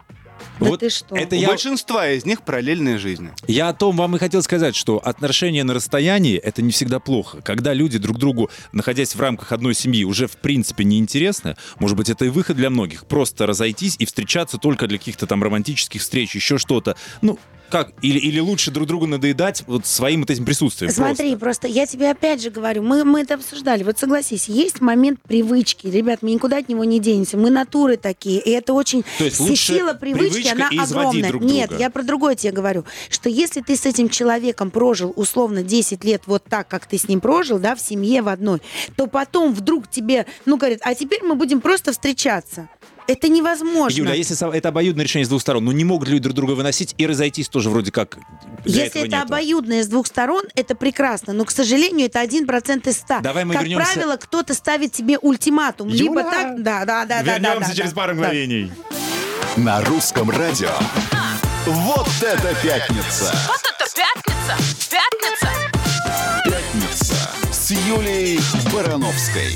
Да вот ты что? это у я, большинства из них параллельные жизни. я о том вам и хотел сказать, что отношения на расстоянии это не всегда плохо. Когда люди друг другу, находясь в рамках одной семьи, уже в принципе неинтересны, может быть, это и выход для многих. Просто разойтись и встречаться только для каких-то там романтических встреч, еще что-то. Ну, как? Или, или лучше друг другу надоедать вот своим вот этим присутствием. Смотри, просто. я тебе опять же говорю, мы, мы это обсуждали. Вот согласись, есть момент привычки. Ребят, мы никуда от него не денемся. Мы натуры такие. И это очень... То есть лучше сила привычки, она огромная. друг Нет, друга. я про другое тебе говорю. Что если ты с этим человеком прожил условно 10 лет вот так, как ты с ним прожил, да, в семье в одной, то потом вдруг тебе, ну, говорят, а теперь мы будем просто встречаться. Это невозможно. Юля, а если это обоюдное решение с двух сторон, ну не могут люди друг друга выносить и разойтись тоже вроде как для Если этого это нету. обоюдное с двух сторон, это прекрасно. Но, к сожалению, это один процент из ста. Давай мы как вернемся- правило, кто-то ставит тебе ультиматум. Либо Юля! так, да, да, да, да, да, Вернемся да, через да, пару да. мгновений. На русском радио. Вот это пятница! Вот это пятница! Пятница! Пятница с Юлией Барановской.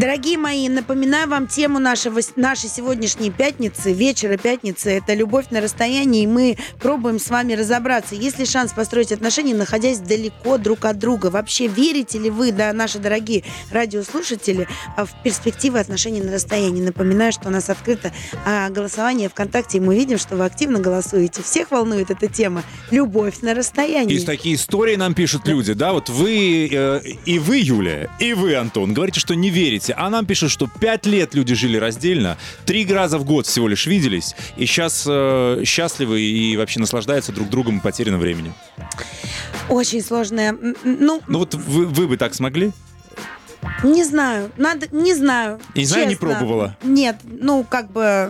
Дорогие мои, напоминаю вам тему нашего, нашей сегодняшней пятницы, вечера пятницы. Это любовь на расстоянии, и мы пробуем с вами разобраться, есть ли шанс построить отношения, находясь далеко друг от друга. Вообще верите ли вы, да, наши дорогие радиослушатели, а, в перспективы отношений на расстоянии? Напоминаю, что у нас открыто а, голосование ВКонтакте, и мы видим, что вы активно голосуете. Всех волнует эта тема. Любовь на расстоянии. И такие истории нам пишут люди, да, вот вы, э, и вы, Юлия, и вы, Антон, говорите, что не верите, а нам пишут, что пять лет люди жили раздельно, три раза в год всего лишь виделись, и сейчас э, счастливы и вообще наслаждаются друг другом и потерянным временем. Очень сложная. Ну, Ну вот вы, вы бы так смогли? Не знаю, надо, не знаю. Не знаю, не пробовала. Нет, ну как бы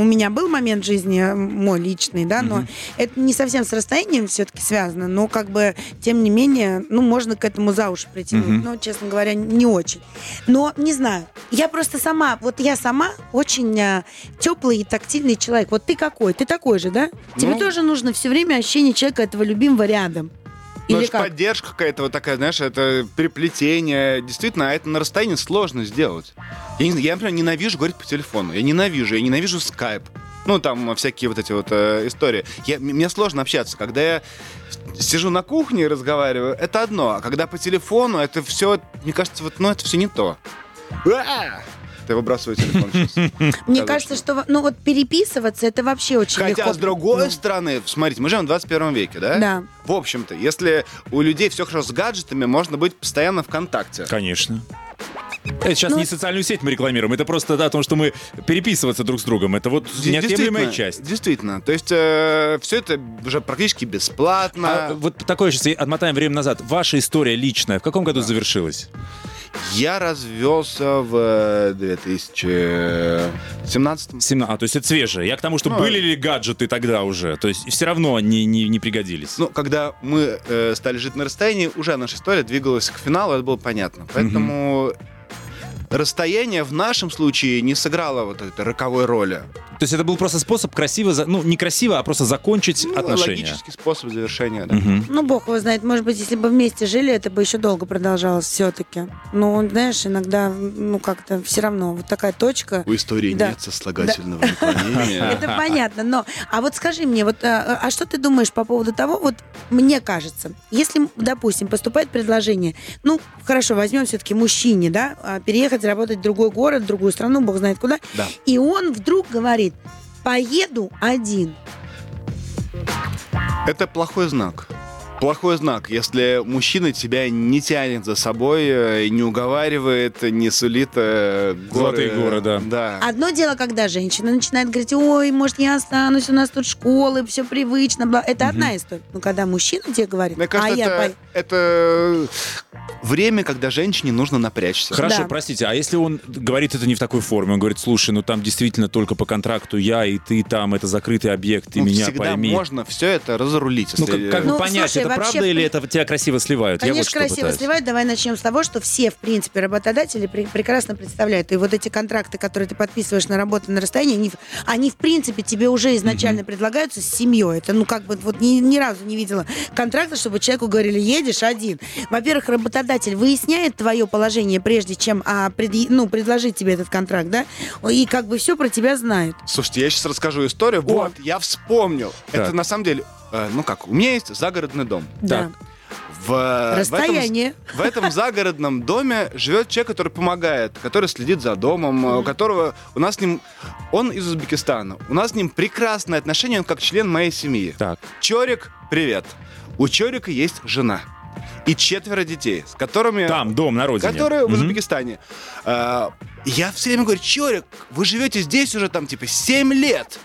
у меня был момент жизни мой личный, да, но это не совсем с расстоянием все-таки связано, но как бы тем не менее, ну можно к этому за уши притянуть, Мгм. но честно говоря не очень. Но не знаю, я просто сама, вот я сама очень теплый и тактильный человек. Вот ты какой? Ты такой же, да? Тебе Ну. тоже нужно все время ощущение человека этого любимого рядом. Ну, Или как? поддержка какая-то вот такая, знаешь, это переплетение. Действительно, а это на расстоянии сложно сделать. Я, не я, например, ненавижу говорить по телефону. Я ненавижу, я ненавижу скайп. Ну, там всякие вот эти вот э, истории. Я, мне сложно общаться. Когда я сижу на кухне и разговариваю, это одно. А когда по телефону, это все, мне кажется, вот, ну, это все не то. А! Ты выбрасываю телефон сейчас. Мне кажется, что ну вот переписываться это вообще очень Хотя, легко. с другой Ну, стороны, смотрите, мы живем в 21 веке, да? Да. В общем-то, если у людей все хорошо с гаджетами, можно быть постоянно ВКонтакте. Конечно. Это сейчас Ну, не социальную сеть мы рекламируем, это просто да, о том, что мы переписываться друг с другом. Это вот неотъемлемая часть. Действительно. То есть все это уже практически бесплатно. А вот такое сейчас, отмотаем время назад. Ваша история личная в каком году завершилась? Я развелся в э, 2017 17. А, то есть это свежее. Я к тому, что Ну, были ли гаджеты тогда уже? То есть все равно они не, не пригодились. Ну, когда мы э, стали жить на расстоянии, уже наша история двигалась к финалу, это было понятно. Поэтому расстояние в нашем случае не сыграло вот этой роковой роли. То есть это был просто способ красиво, за- ну не красиво, а просто закончить Ну, отношения. логический способ завершения, да. Мгм. Ну, бог его знает, может быть, если бы вместе жили, это бы еще долго продолжалось все-таки. Но, знаешь, иногда, ну, как-то все равно, вот такая точка. У истории Да. нет сослагательного наклонения. Это понятно, но... А вот скажи мне, вот, а, а что ты думаешь по поводу того, вот мне кажется, если, допустим, поступает предложение, ну, хорошо, возьмем все-таки мужчине, да, а, переехать, работать в другой город, в другую страну, бог знает куда, Да. и он вдруг говорит, поеду один. Это плохой знак. Плохой знак, если мужчина тебя не тянет за собой, э, не уговаривает, не сулит э, горы. Золотые горы, да. Да. Одно дело, когда женщина начинает говорить, ой, может, я останусь, у нас тут школы, все привычно. бла». Это одна история. Но когда мужчина тебе говорит, Мне кажется, а я это, это время, когда женщине нужно напрячься. Хорошо, Да. простите, а если он говорит это не в такой форме, он говорит, слушай, ну там действительно только по контракту я и ты там, это закрытый объект, ты Ну, меня всегда пойми. можно все это разрулить. Ну, как, как Ну, бы понять, слушай, это вообще, правда или при- это тебя красиво сливают? я вот Конечно, красиво пытаюсь. сливают. Давай начнем с того, что все, в принципе, работодатели пре- прекрасно представляют. И вот эти контракты, которые ты подписываешь на работу на расстоянии, они, в- они в принципе, тебе уже изначально предлагаются с семьей. Это, ну, как бы, вот ни, ни разу не видела контракта, чтобы человеку говорили, едешь один. Во-первых, работодатель выясняет твое положение, прежде чем а, предъ- ну, предложить тебе этот контракт, да? И как бы все про тебя знают. Слушайте, я сейчас расскажу историю. Вот, я вспомнил. Так. Это на самом деле, э, ну как, у меня есть загородный дом. Да. В, э, Расстояние. В этом, в этом загородном доме живет человек, который помогает, который следит за домом, э, у которого у нас с ним, он из Узбекистана, у нас с ним прекрасные отношения, он как член моей семьи. Так. Чорик, привет. У Чорика есть жена и четверо детей, с которыми... Там, дом на родине. Которые в Мгм. Узбекистане. А, Я все время говорю, Чорик, вы живете здесь уже там типа 7 лет.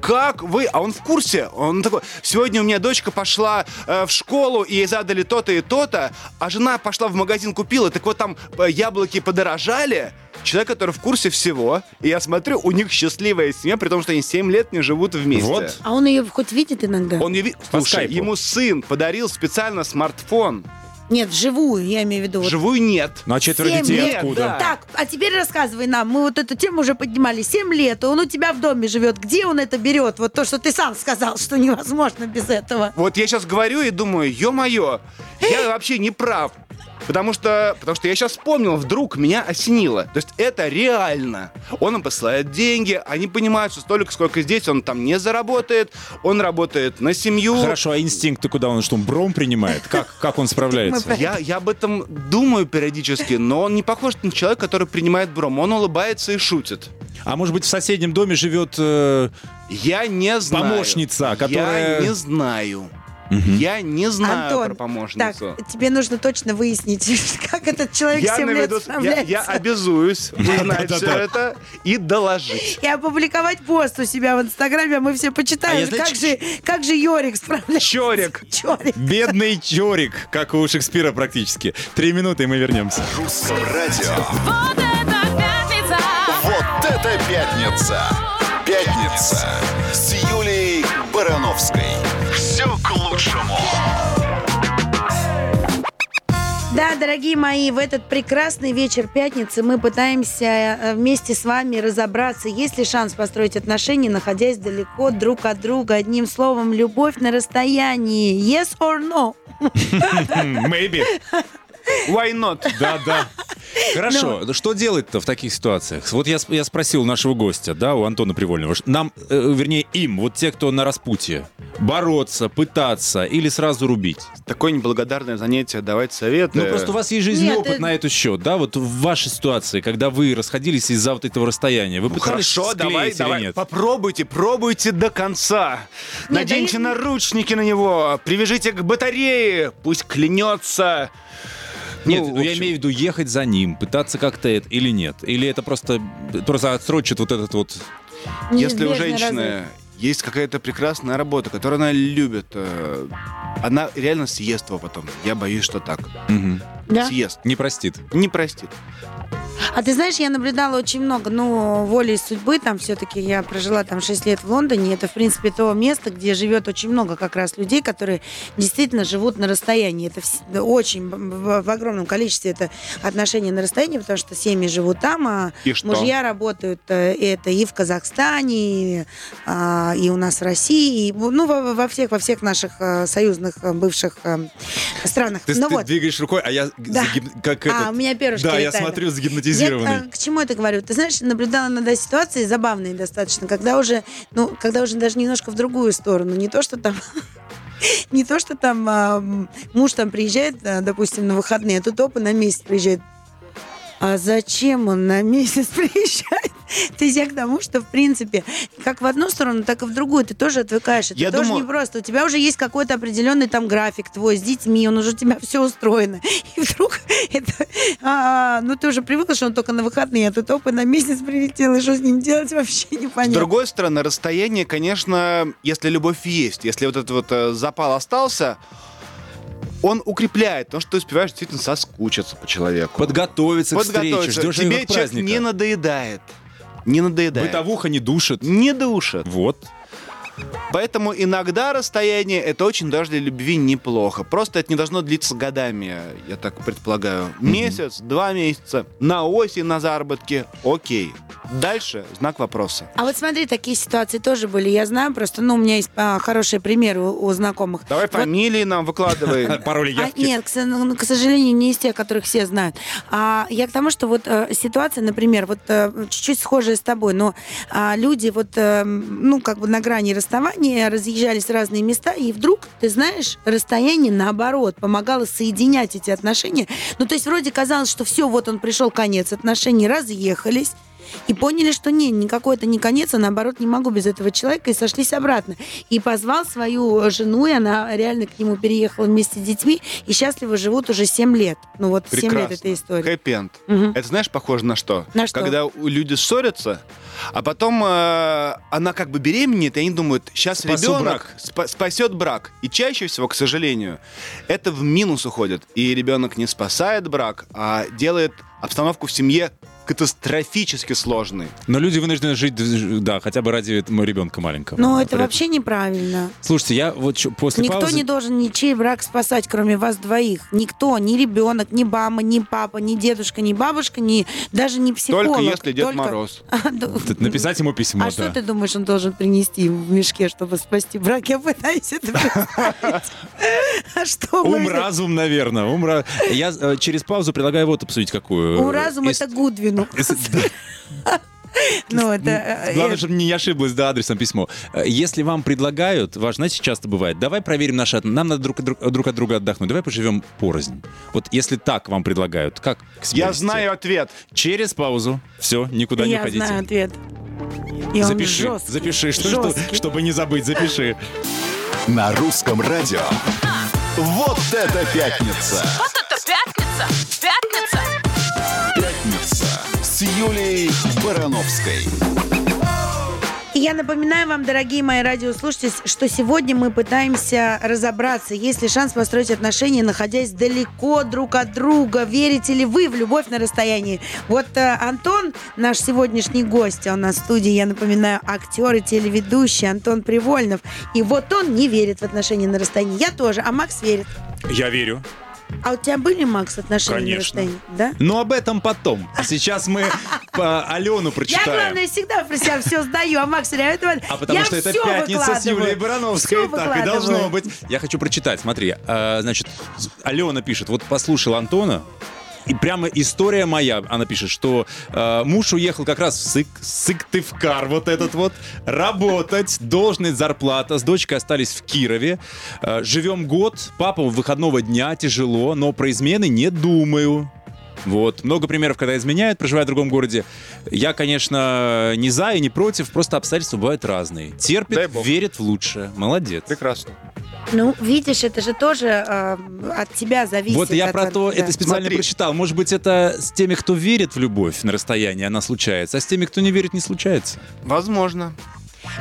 Как вы? А он в курсе. Он такой, сегодня у меня дочка пошла э, в школу, и ей задали то-то и то-то, а жена пошла в магазин купила, так вот там э, яблоки подорожали. Человек, который в курсе всего, и я смотрю, у них счастливая семья, при том, что они 7 лет не живут вместе. Вот. А он ее хоть видит иногда? Он не ви- По Слушай, скайпу. ему сын подарил специально смартфон. Нет, вживую, я имею в виду. вот Живую нет. Ну а четверо Семь детей лет, откуда? да. Так, а теперь рассказывай нам. Мы вот эту тему уже поднимали. Семь лет, и он у тебя в доме живет. Где он это берет? Вот то, что ты сам сказал, что невозможно без этого. Вот я сейчас говорю и думаю, ё-моё, я вообще не прав. Потому что, потому что я сейчас вспомнил, вдруг меня осенило. То есть это реально. Он им посылает деньги, они понимают, что столько, сколько здесь, он там не заработает, он работает на семью. Хорошо, а инстинкты куда он что, бром принимает? Как, как он справляется? Я, я об этом думаю периодически, но он не похож на человека, который принимает бром. Он улыбается и шутит. А может быть в соседнем доме живет... э, Я не знаю. Помощница, которая- Я не знаю. Я не знаю Антон, про помощницу. Так, тебе нужно точно выяснить, как этот человек я, 7 лет наведу- я, справляется. я обязуюсь узнать все это и доложить. И опубликовать пост у себя в Инстаграме, а мы все почитаем, А как, же, как же Йорик справляется. Чорик. Чорик. Бедный Чорик, как у Шекспира практически. Три минуты, и мы вернемся. Русском радио. Вот это пятница! Вот это пятница! Пятница с Юлией Барановской. Лучшему. Да, дорогие мои, в этот прекрасный вечер пятницы мы пытаемся э, вместе с вами разобраться, есть ли шанс построить отношения, находясь далеко друг от друга. Одним словом, любовь на расстоянии. Yes or no? Maybe. Why not? Да, да. Хорошо, Ну. что делать-то в таких ситуациях? Вот я, я спросил у нашего гостя, да, у Антона Привольного, нам, э, вернее, им, вот те, кто на распутье, бороться, пытаться или сразу рубить? Такое неблагодарное занятие, давайте советы. Ну, просто у вас есть жизненный Нет, опыт это- на этот счет, да, вот в вашей ситуации, когда вы расходились из-за вот этого расстояния, вы Ну, пытались Хорошо, склеить давай, или давай, нет? попробуйте, пробуйте до конца. Наденьте да я- наручники на него, привяжите к батарее, пусть клянется. Нет, Ну, ну, я имею в виду ехать за ним, пытаться как-то это или нет? Или это просто, просто отсрочит вот этот вот... Если у женщины разрыв. есть какая-то прекрасная работа, которую она любит, э, она реально съест его потом. Я боюсь, что так. Мгм. Да? Съест. Не простит. Не простит. А ты знаешь, я наблюдала очень много, ну, волей судьбы, там все-таки я прожила там 6 лет в Лондоне, это, в принципе, то место, где живет очень много как раз людей, которые действительно живут на расстоянии. Это вс- очень, в, в огромном количестве это отношения на расстоянии, потому что семьи живут там, а И что? мужья работают э, это и в Казахстане, и, а, и у нас в России, и, ну, во, во всех, во всех наших э, союзных э, бывших странах. Ты, ну ты вот. двигаешь рукой, а я Да. загиб- как А, этот... у меня перышки Да, я летали. Смотрю Я а, к чему это говорю? Ты знаешь, наблюдала иногда ситуации забавные достаточно, когда уже, ну, когда уже даже немножко в другую сторону. Не то, что там не то, что там а, муж там приезжает, а, допустим, на выходные, а тут опа на месяц приезжает. А зачем он на месяц приезжает? То есть я к тому, что, в принципе, как в одну сторону, так и в другую ты тоже отвыкаешь. Это Я тоже думаю- не просто. У тебя уже есть какой-то определенный там график твой с детьми, он уже у тебя все устроено. И вдруг это... а, ну, ты уже привыкла, что он только на выходные, а тут опа на месяц прилетел, и что с ним делать вообще С непонятно. другой стороны, расстояние, конечно, если любовь есть, если вот этот вот э, запал остался, он укрепляет, потому что ты успеваешь действительно соскучиться по человеку. Подготовиться к встрече, Подготовиться. ждешь Тебе человек праздника. не надоедает. Не надоедает. Бытовуха не душит. Не душит. Вот. Поэтому иногда расстояние это очень даже для любви неплохо. Просто это не должно длиться годами, я так предполагаю. Месяц, два месяца, на осень на заработке, окей. Дальше знак вопроса. А вот смотри, такие ситуации тоже были. Я знаю просто, ну, у меня есть а, хорошие примеры у, у знакомых. Давай Вот фамилии нам выкладывай. Пароли А, явки. нет, к, ну, к сожалению, не из тех, которых все знают. А я к тому, что вот э, ситуация, например, вот э, чуть-чуть схожая с тобой, но а, люди вот, э, ну, как бы на грани расставания разъезжались в разные места, и вдруг, ты знаешь, расстояние, наоборот, помогало соединять эти отношения. Ну, то есть вроде казалось, что все, вот он пришел конец отношений, разъехались, и поняли, что не, никакой это не конец, а наоборот не могу без этого человека, и сошлись обратно. И позвал свою жену, и она реально к нему переехала вместе с детьми, и счастливо живут уже 7 лет. Ну вот 7 лет Прекрасно. эта история. Хэппи-энд. Мгм. Это знаешь, похоже на что? На что? Когда люди ссорятся, а потом э, она как бы беременеет, и они думают, сейчас Спасу ребенок брак. спа- спасет брак. И чаще всего, к сожалению, это в минус уходит. И ребенок не спасает брак, а делает обстановку в семье катастрофически сложной. Но люди вынуждены жить, да, хотя бы ради моего ребенка маленького. Но это При- вообще неправильно. Слушайте, я вот после Никто паузы... не должен ничей брак спасать, кроме вас двоих. Никто, ни ребенок, ни мама, ни папа, ни дедушка, ни бабушка, ни даже не психолог. Только если Дед Только- Мороз. А. Т- Написать ему письмо, А что ты думаешь, он должен принести в мешке, чтобы спасти брак? Я пытаюсь это представить. А что Ум, разум, наверное. Ум, Я э, через паузу предлагаю вот обсудить какую. У разума Ис- это Гудвину. да. Ну, это... э, Главное, э, чтобы не ошиблась, да, адресом письмо. Э, Если вам предлагают, ваш, знаете, часто бывает, давай проверим наши... Нам надо друг от, друг, друг от друга отдохнуть, давай поживем порознь. Вот если так вам предлагают, как к себе Я вести? знаю ответ. Через паузу. Все, никуда не Я уходите. знаю ответ. И Запиши, жесткий, запиши, что, что- чтобы не забыть, запиши. На русском радио. Вот это пятница! Вот это! Пятница! Пятница с Юлией Барановской. И я напоминаю вам, дорогие мои радиослушатели, что сегодня мы пытаемся разобраться, есть ли шанс построить отношения, находясь далеко друг от друга. Верите ли вы в любовь на расстоянии? Вот э, Антон, наш сегодняшний гость, он на студии, я напоминаю, актер и телеведущий Антон Привольнов. И вот он не верит в отношения на расстоянии. Я тоже, а Макс верит. Я верю. А у тебя были, Макс, отношения на Конечно. расстоянии? Да? Но об этом потом. А сейчас мы по Алену Я, прочитаем. главное, всегда про себя все сдаю, а Макс время А потому я что это пятница с. Юлией Барановской. Так и должно быть. Я хочу прочитать. Смотри, а, значит, Алена пишет. Вот послушал Антона, и прямо история моя. Она пишет, что э, муж уехал как раз в Сык, Сыктывкар, вот этот вот, работать, должность, зарплата. С дочкой остались в Кирове. Э, живем год, папа выходного дня, тяжело, но про измены не думаю. Вот. Много примеров, когда изменяют, проживая в другом городе. Я, конечно, не за и не против, просто обстоятельства бывают разные. Терпит, верит в лучшее. Молодец. Прекрасно. Ну, видишь, это же тоже э, от тебя зависит. Вот я от- про то, да. это специально Смотри. прочитал. Может быть, это с теми, кто верит в любовь на расстоянии, она случается, а с теми, кто не верит, не случается. Возможно.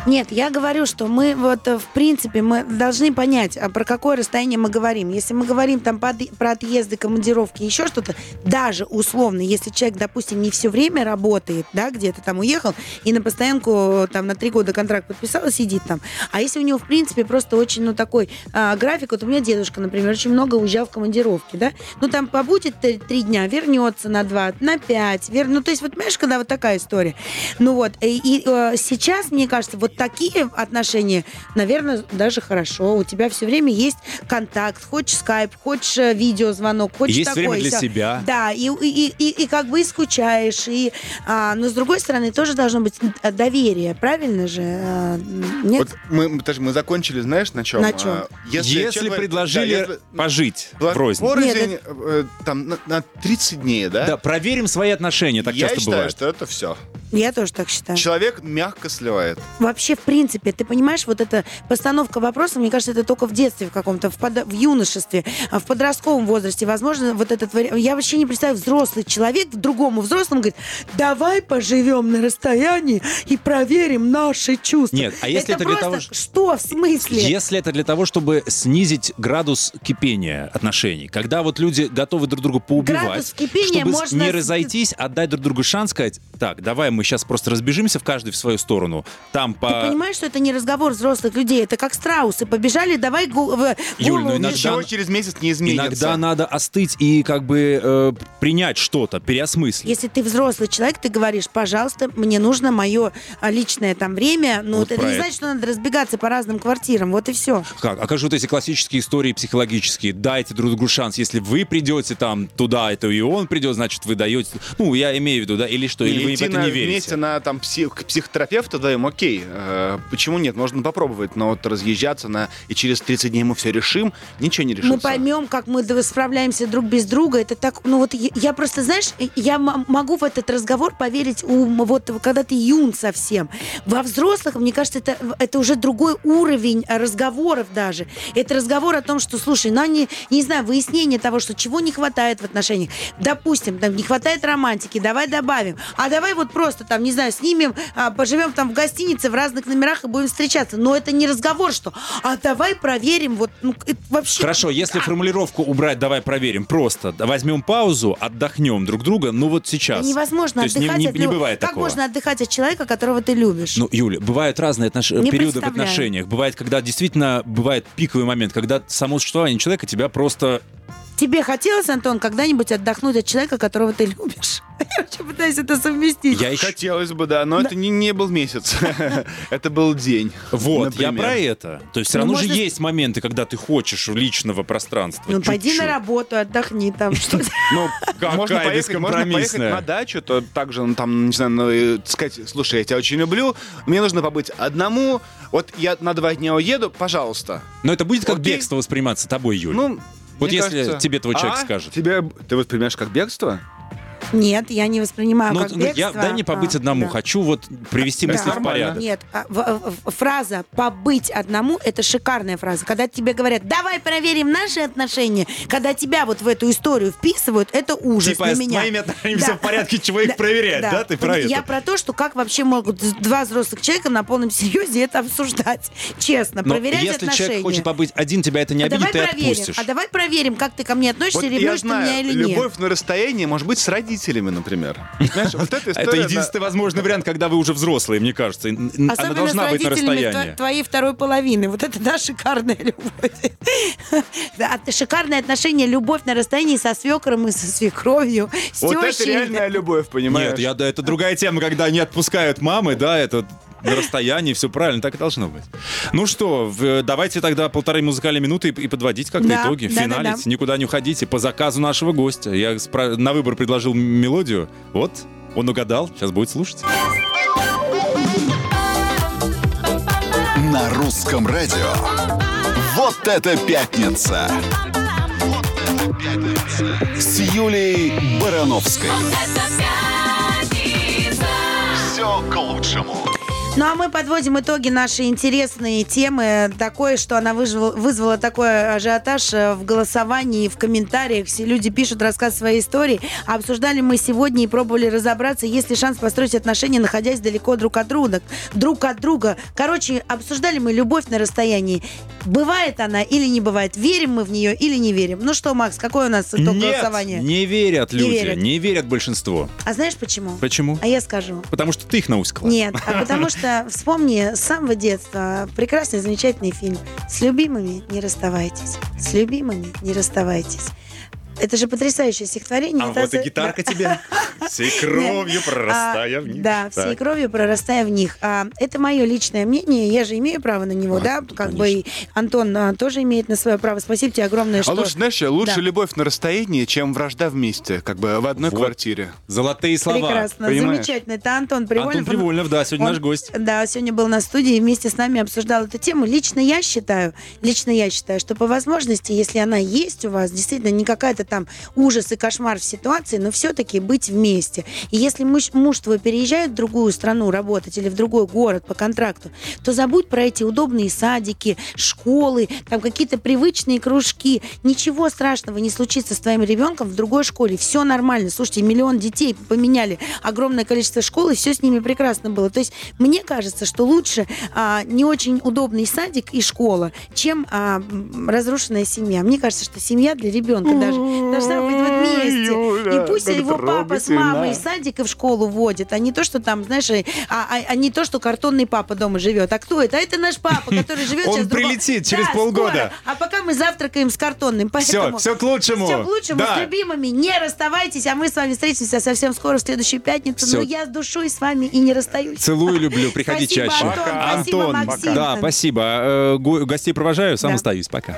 Нет, я говорю, что мы вот, э, в принципе, мы должны понять, а про какое расстояние мы говорим. Если мы говорим там про отъезды, командировки, еще что-то, даже условно, если человек, допустим, не все время работает, да, где-то там уехал и на постоянку там на три года контракт подписал и сидит там. А если у него, в принципе, просто очень, ну, такой а, график, вот у меня дедушка, например, очень много уезжал в командировки, да, ну, там побудет три, дня, вернется на два, на пять, вер... ну, то есть, вот, понимаешь, когда вот такая история. Ну, вот, и, и, э, сейчас, мне кажется, вот такие отношения, наверное, даже хорошо. У тебя все время есть контакт, хочешь скайп, хочешь э, видеозвонок, хочешь Есть такое. время для себя. Да, и, и, и, и как бы и скучаешь, и, а, но с другой стороны тоже должно быть доверие, правильно же? А, Нет? Вот мы, даже мы закончили, знаешь, на чем? На? А, Если, человек- предложили да, если- пожить Пла- врознь. Порознь, Нет, э, там, на, на 30 дней, да? Да, проверим свои отношения, так Я часто считаю, бывает. что это все. Я тоже так считаю. Человек мягко сливает. Вообще, в принципе, ты понимаешь, вот эта постановка вопроса, мне кажется, это только в детстве в каком-то, в, под- в юношестве, а в подростковом возрасте. Возможно, вот этот вариант... Я вообще не представляю, взрослый человек другому взрослому говорит, давай поживем на расстоянии и проверим наши чувства. Нет, а если это для просто... того, что- в смысле? Если это для того, чтобы снизить градус кипения отношений, когда вот люди готовы друг друга поубивать, Градус кипения чтобы можно не разойтись, отдать друг другу шанс, сказать, так, давай мы сейчас просто разбежимся в каждый в свою сторону, там Ты по... понимаешь, что это не разговор взрослых людей, это как страусы. Побежали, давай в Юль, ну иногда- Ничего через месяц не изменится. Иногда надо остыть и как бы э, принять что-то, переосмыслить. Если ты взрослый человек, ты говоришь, пожалуйста, мне нужно мое а, личное там время. Ну, Вот это не это. значит, что надо разбегаться по разным квартирам. Вот и все. Как? А как же вот эти классические истории психологические? Дайте друг другу шанс. Если вы придете там туда, это и он придет, значит, вы даете... Ну, я имею в виду, да? Или что? Или, вы в это на- не верите? Вместе на там псих- к психотерапевту даем, окей. Э, почему нет? Можно попробовать, но вот разъезжаться на и через 30 дней мы все решим, ничего не решится. Мы поймем, как мы справляемся друг без друга. Это так, ну вот я, я просто, знаешь, я могу в этот разговор поверить, у, вот когда ты юн совсем. Во взрослых, мне кажется, это, это уже другой уровень а, разговоров даже. Это разговор о том, что, слушай, ну они, не знаю, выяснение того, что чего не хватает в отношениях. Допустим, там не хватает романтики, давай добавим. А давай вот просто там, не знаю, снимем, а, поживем там в гостинице в разных номерах и будем встречаться. Но это не разговор, что, а давай проверим, вот, ну, это вообще... Хорошо, если формулировку убрать, давай проверим. Просто возьмем паузу, отдохнем друг друга. Ну вот сейчас. Да невозможно То есть не- отдыхать не, от не люб- бывает Как такого. можно отдыхать от человека, которого ты любишь? Ну, Юля, бывают разные отнош- Не периоды в отношениях. Бывает, когда действительно бывает пиковый момент, когда само существование человека тебя просто... Тебе хотелось, Антон, когда-нибудь отдохнуть от человека, которого ты любишь? Я вообще пытаюсь это совместить. Я еще... Хотелось бы, да, но это не, не был месяц. это был день. Вот, я например. про это. То есть все Ну, равно же можно- есть моменты, когда ты хочешь личного пространства. Ну, пойди чуть-чуть. на работу, отдохни там. Ну, Какая можно поехать, можно поехать бескомпромиссная. на дачу, то также, ну, там, не знаю, ну, и сказать, слушай, я тебя очень люблю, мне нужно побыть одному, вот я на два дня уеду, пожалуйста. Но это будет как Окей. бегство восприниматься тобой, Юль. Ну, Вот мне если кажется- тебе твой человек А? скажет. Тебе, ты воспринимаешь как бегство? Нет, я не воспринимаю ну, как ну, я, бегство. дай мне побыть А, одному. да. Хочу вот привести Да. мысли в Нормально. порядок. Нет, а, в- в- фраза «побыть одному» — это шикарная фраза. Когда тебе говорят «давай проверим наши отношения», когда тебя вот в эту историю вписывают, это ужас Типа, для с меня. твоими отношениями Да. всё в порядке, чего их проверять, да? Ты про Я это? про то, что как вообще могут два взрослых человека на полном серьезе это обсуждать. Честно, Но проверять если отношения. человек хочет побыть один, тебя это не а обидит, давай ты проверим, отпустишь. а давай проверим, как ты ко мне относишься, Вот я ревнешь ты меня или нет. любовь на расстоянии может быть с родителями, например. Знаешь, вот эта Это единственный возможный вариант, когда вы уже взрослые, мне кажется. Она должна с быть на родителями расстоянии. тво- твоей второй половины. Вот это, да, шикарная любовь. Шикарное отношение, любовь на расстоянии со свекром и со свекровью, с Вот это реальная любовь, понимаешь? Нет, я, да, это другая тема, когда не отпускают мамы, да, это на расстоянии, все правильно, так и должно быть. Ну что, давайте тогда полторы музыкальные минуты и, и подводить как-то Да, итоги, да, да, финалить. да. Никуда не уходите. По заказу нашего гостя. Я на выбор предложил мелодию. Вот, он угадал, сейчас будет слушать. На русском радио. Вот это пятница. С Юлей Барановской. Все к лучшему. Ну а мы подводим итоги нашей интересной темы. Такое, что она вызвала, вызвала такой ажиотаж э, в голосовании, в комментариях. Все люди пишут рассказ своей истории. Обсуждали мы сегодня и пробовали разобраться, есть ли шанс построить отношения, находясь далеко друг от друга. Друг от друга. Короче, обсуждали мы любовь на расстоянии. Бывает она или не бывает? Верим мы в нее или не верим? Ну что, Макс, какой у нас итог Нет, голосования? не верят Не люди, верят. не верят большинство. А знаешь почему? Почему? А я скажу. Потому что ты их науськала. Нет, а потому что вспомни с самого детства прекрасный, замечательный фильм. С любимыми не расставайтесь. С любимыми не расставайтесь. Это же потрясающее стихотворение. А Это вот и гитарка тебе. Всей кровью прорастая А, в них. Да, всей кровью прорастая в них. А, это мое личное мнение, я же имею право на него, А, да? ну, Как бы Антон а, тоже имеет на свое право. Спасибо тебе огромное, что... А лучше, знаешь, лучше Да. любовь на расстоянии, чем вражда вместе, как бы в одной квартире. Золотые слова. Прекрасно, замечательно. Это Антон Привольнов. Антон Привольнов, да, сегодня наш гость. Да, сегодня был на студии и вместе с нами обсуждал эту тему. Лично я считаю, лично я считаю, что по возможности, если она есть у вас, действительно не какая-то там ужас и кошмар в ситуации, но все-таки быть вместе. И если муж, муж твой переезжает в другую страну работать или в другой город по контракту, то забудь про эти удобные садики, школы, там какие-то привычные кружки. Ничего страшного не случится с твоим ребенком в другой школе. Все нормально. Слушайте, миллион детей поменяли огромное количество школ, и все с ними прекрасно было. То есть мне кажется, что лучше а, не очень удобный садик и школа, чем а, разрушенная семья. Мне кажется, что семья для ребенка даже должна быть вот вместе. Юля, и пусть его папа с мамой трогательно. в садик и в школу водит, а не то, что там, знаешь, а, а- а не то, что картонный папа дома живет. А кто это? А это наш папа, который живет Он сейчас прилетит через Да, полгода. скоро. А пока мы завтракаем с картонным. Все, Поэтому... все к лучшему. Все к лучшему. Да. С любимыми не расставайтесь, а мы с вами встретимся совсем скоро, в следующую пятницу. Но я с душой с вами и не расстаюсь. Целую, люблю. Приходи Спасибо, чаще. Антон. Спасибо, Максим. Да, спасибо. Э, го- Гостей провожаю, сам Да. остаюсь. Пока.